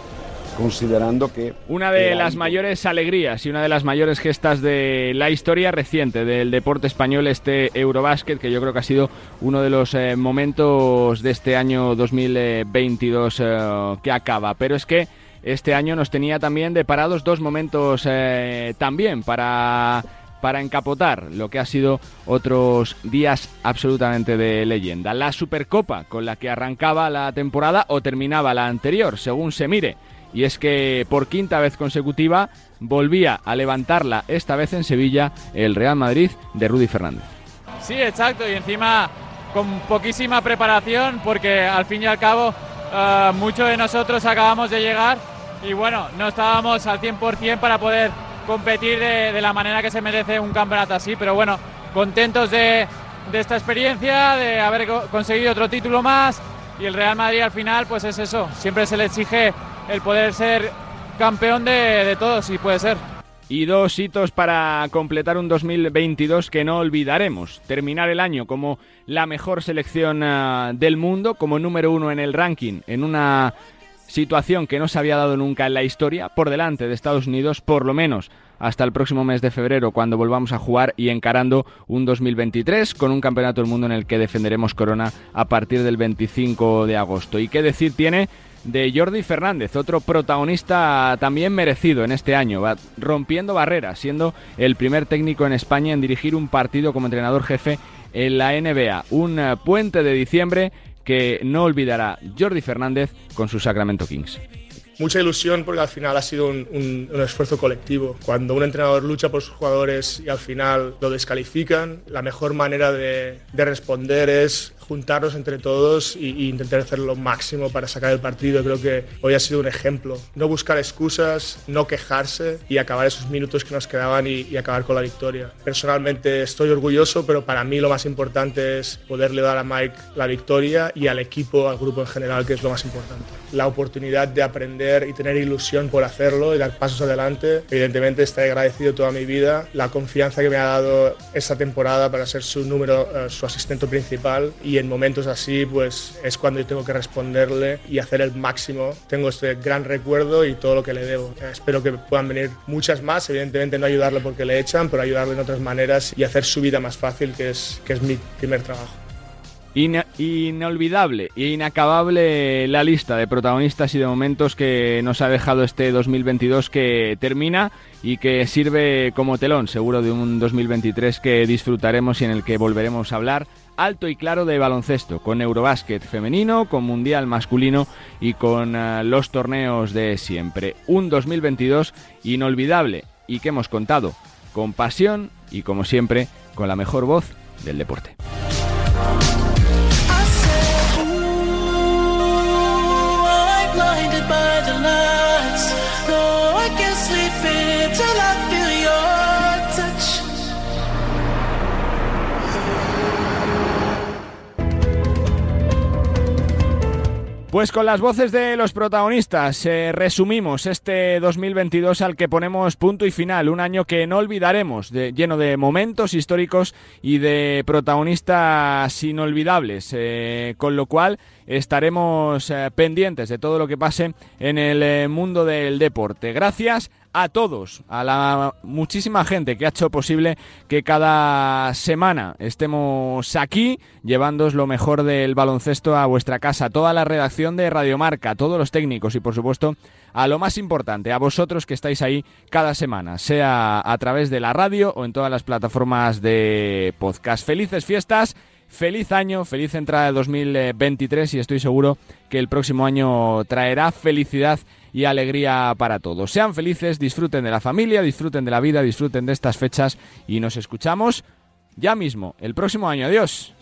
considerando que... Una de las mayores alegrías y una de las mayores gestas de la historia reciente del deporte español, este Eurobásquet, que yo creo que ha sido uno de los eh, momentos de este año 2022 eh, que acaba. Pero es que este año nos tenía también deparados dos momentos eh, también para para encapotar lo que ha sido otros días absolutamente de leyenda. La Supercopa con la que arrancaba la temporada o terminaba la anterior, según se mire y es que por quinta vez consecutiva volvía a levantarla, esta vez en Sevilla, el Real Madrid de Rudy Fernández. Sí, exacto, y encima con poquísima preparación, porque al fin y al cabo eh, muchos de nosotros acabamos de llegar y bueno, no estábamos al 100% para poder competir de, la manera que se merece un campeonato así, pero bueno, contentos de, de esta experiencia, de haber conseguido otro título más y el Real Madrid al final pues es eso, siempre se le exige el poder ser campeón de, de todos, si puede ser. Y dos hitos para completar un 2022 que no olvidaremos. Terminar el año como la mejor selección ah, del mundo, como número uno en el ranking, en una situación que no se había dado nunca en la historia, por delante de Estados Unidos, por lo menos hasta el próximo mes de febrero, cuando volvamos a jugar y encarando un 2023 con un campeonato del mundo en el que defenderemos Corona a partir del 25 de agosto. ¿Y qué decir tiene de Jordi Fernández, otro protagonista también merecido en este año, rompiendo barreras, siendo el primer técnico en España en dirigir un partido como entrenador jefe en la NBA. Un eh, puente de diciembre que no olvidará Jordi Fernández con su Sacramento Kings mucha ilusión porque al final ha sido un, esfuerzo colectivo. Cuando un entrenador lucha por sus jugadores y al final lo descalifican, la mejor manera de, responder es juntarnos entre todos e intentar hacer lo máximo para sacar el partido. Creo que hoy ha sido un ejemplo. No buscar excusas, no quejarse y acabar esos minutos que nos quedaban y, acabar con la victoria. Personalmente estoy orgulloso, pero para mí lo más importante es poderle dar a Mike la victoria y al equipo, al grupo en general, que es lo más importante. La oportunidad de aprender y tener ilusión por hacerlo y dar pasos adelante. Evidentemente estoy agradecido toda mi vida, la confianza que me ha dado esta temporada para ser su número, eh, su asistente principal y en momentos así pues es cuando yo tengo que responderle y hacer el máximo. Tengo este gran recuerdo y todo lo que le debo. Espero que puedan venir muchas más, evidentemente no ayudarle porque le echan, pero ayudarle en otras maneras y hacer su vida más fácil, que es, que es mi primer trabajo inolvidable e inacabable la lista de protagonistas y de momentos que nos ha dejado este 2022 que termina y que sirve como telón seguro de un 2023 que disfrutaremos y en el que volveremos a hablar alto y claro de baloncesto, con Eurobásquet femenino, con Mundial masculino y con eh, los torneos de siempre. Un 2022 inolvidable y que hemos contado con pasión y como siempre con la mejor voz del deporte. Pues con las voces de los protagonistas eh, resumimos este 2022 al que ponemos punto y final, un año que no olvidaremos, lleno de momentos históricos y de protagonistas inolvidables, eh, con lo cual estaremos eh, pendientes de todo lo que pase en el mundo del deporte. Gracias a todos, a la muchísima gente que ha hecho posible que cada semana estemos aquí llevándoos lo mejor del baloncesto a vuestra casa, toda la redacción de Radiomarca, todos los técnicos y por supuesto a lo más importante, a vosotros que estáis ahí cada semana, sea a través de la radio o en todas las plataformas de podcast. Felices fiestas. Feliz año, feliz entrada de 2023 y estoy seguro que el próximo año traerá felicidad y alegría para todos. Sean felices, disfruten de la familia, disfruten de la vida, disfruten de estas fechas y nos escuchamos ya mismo, el próximo año. Adiós.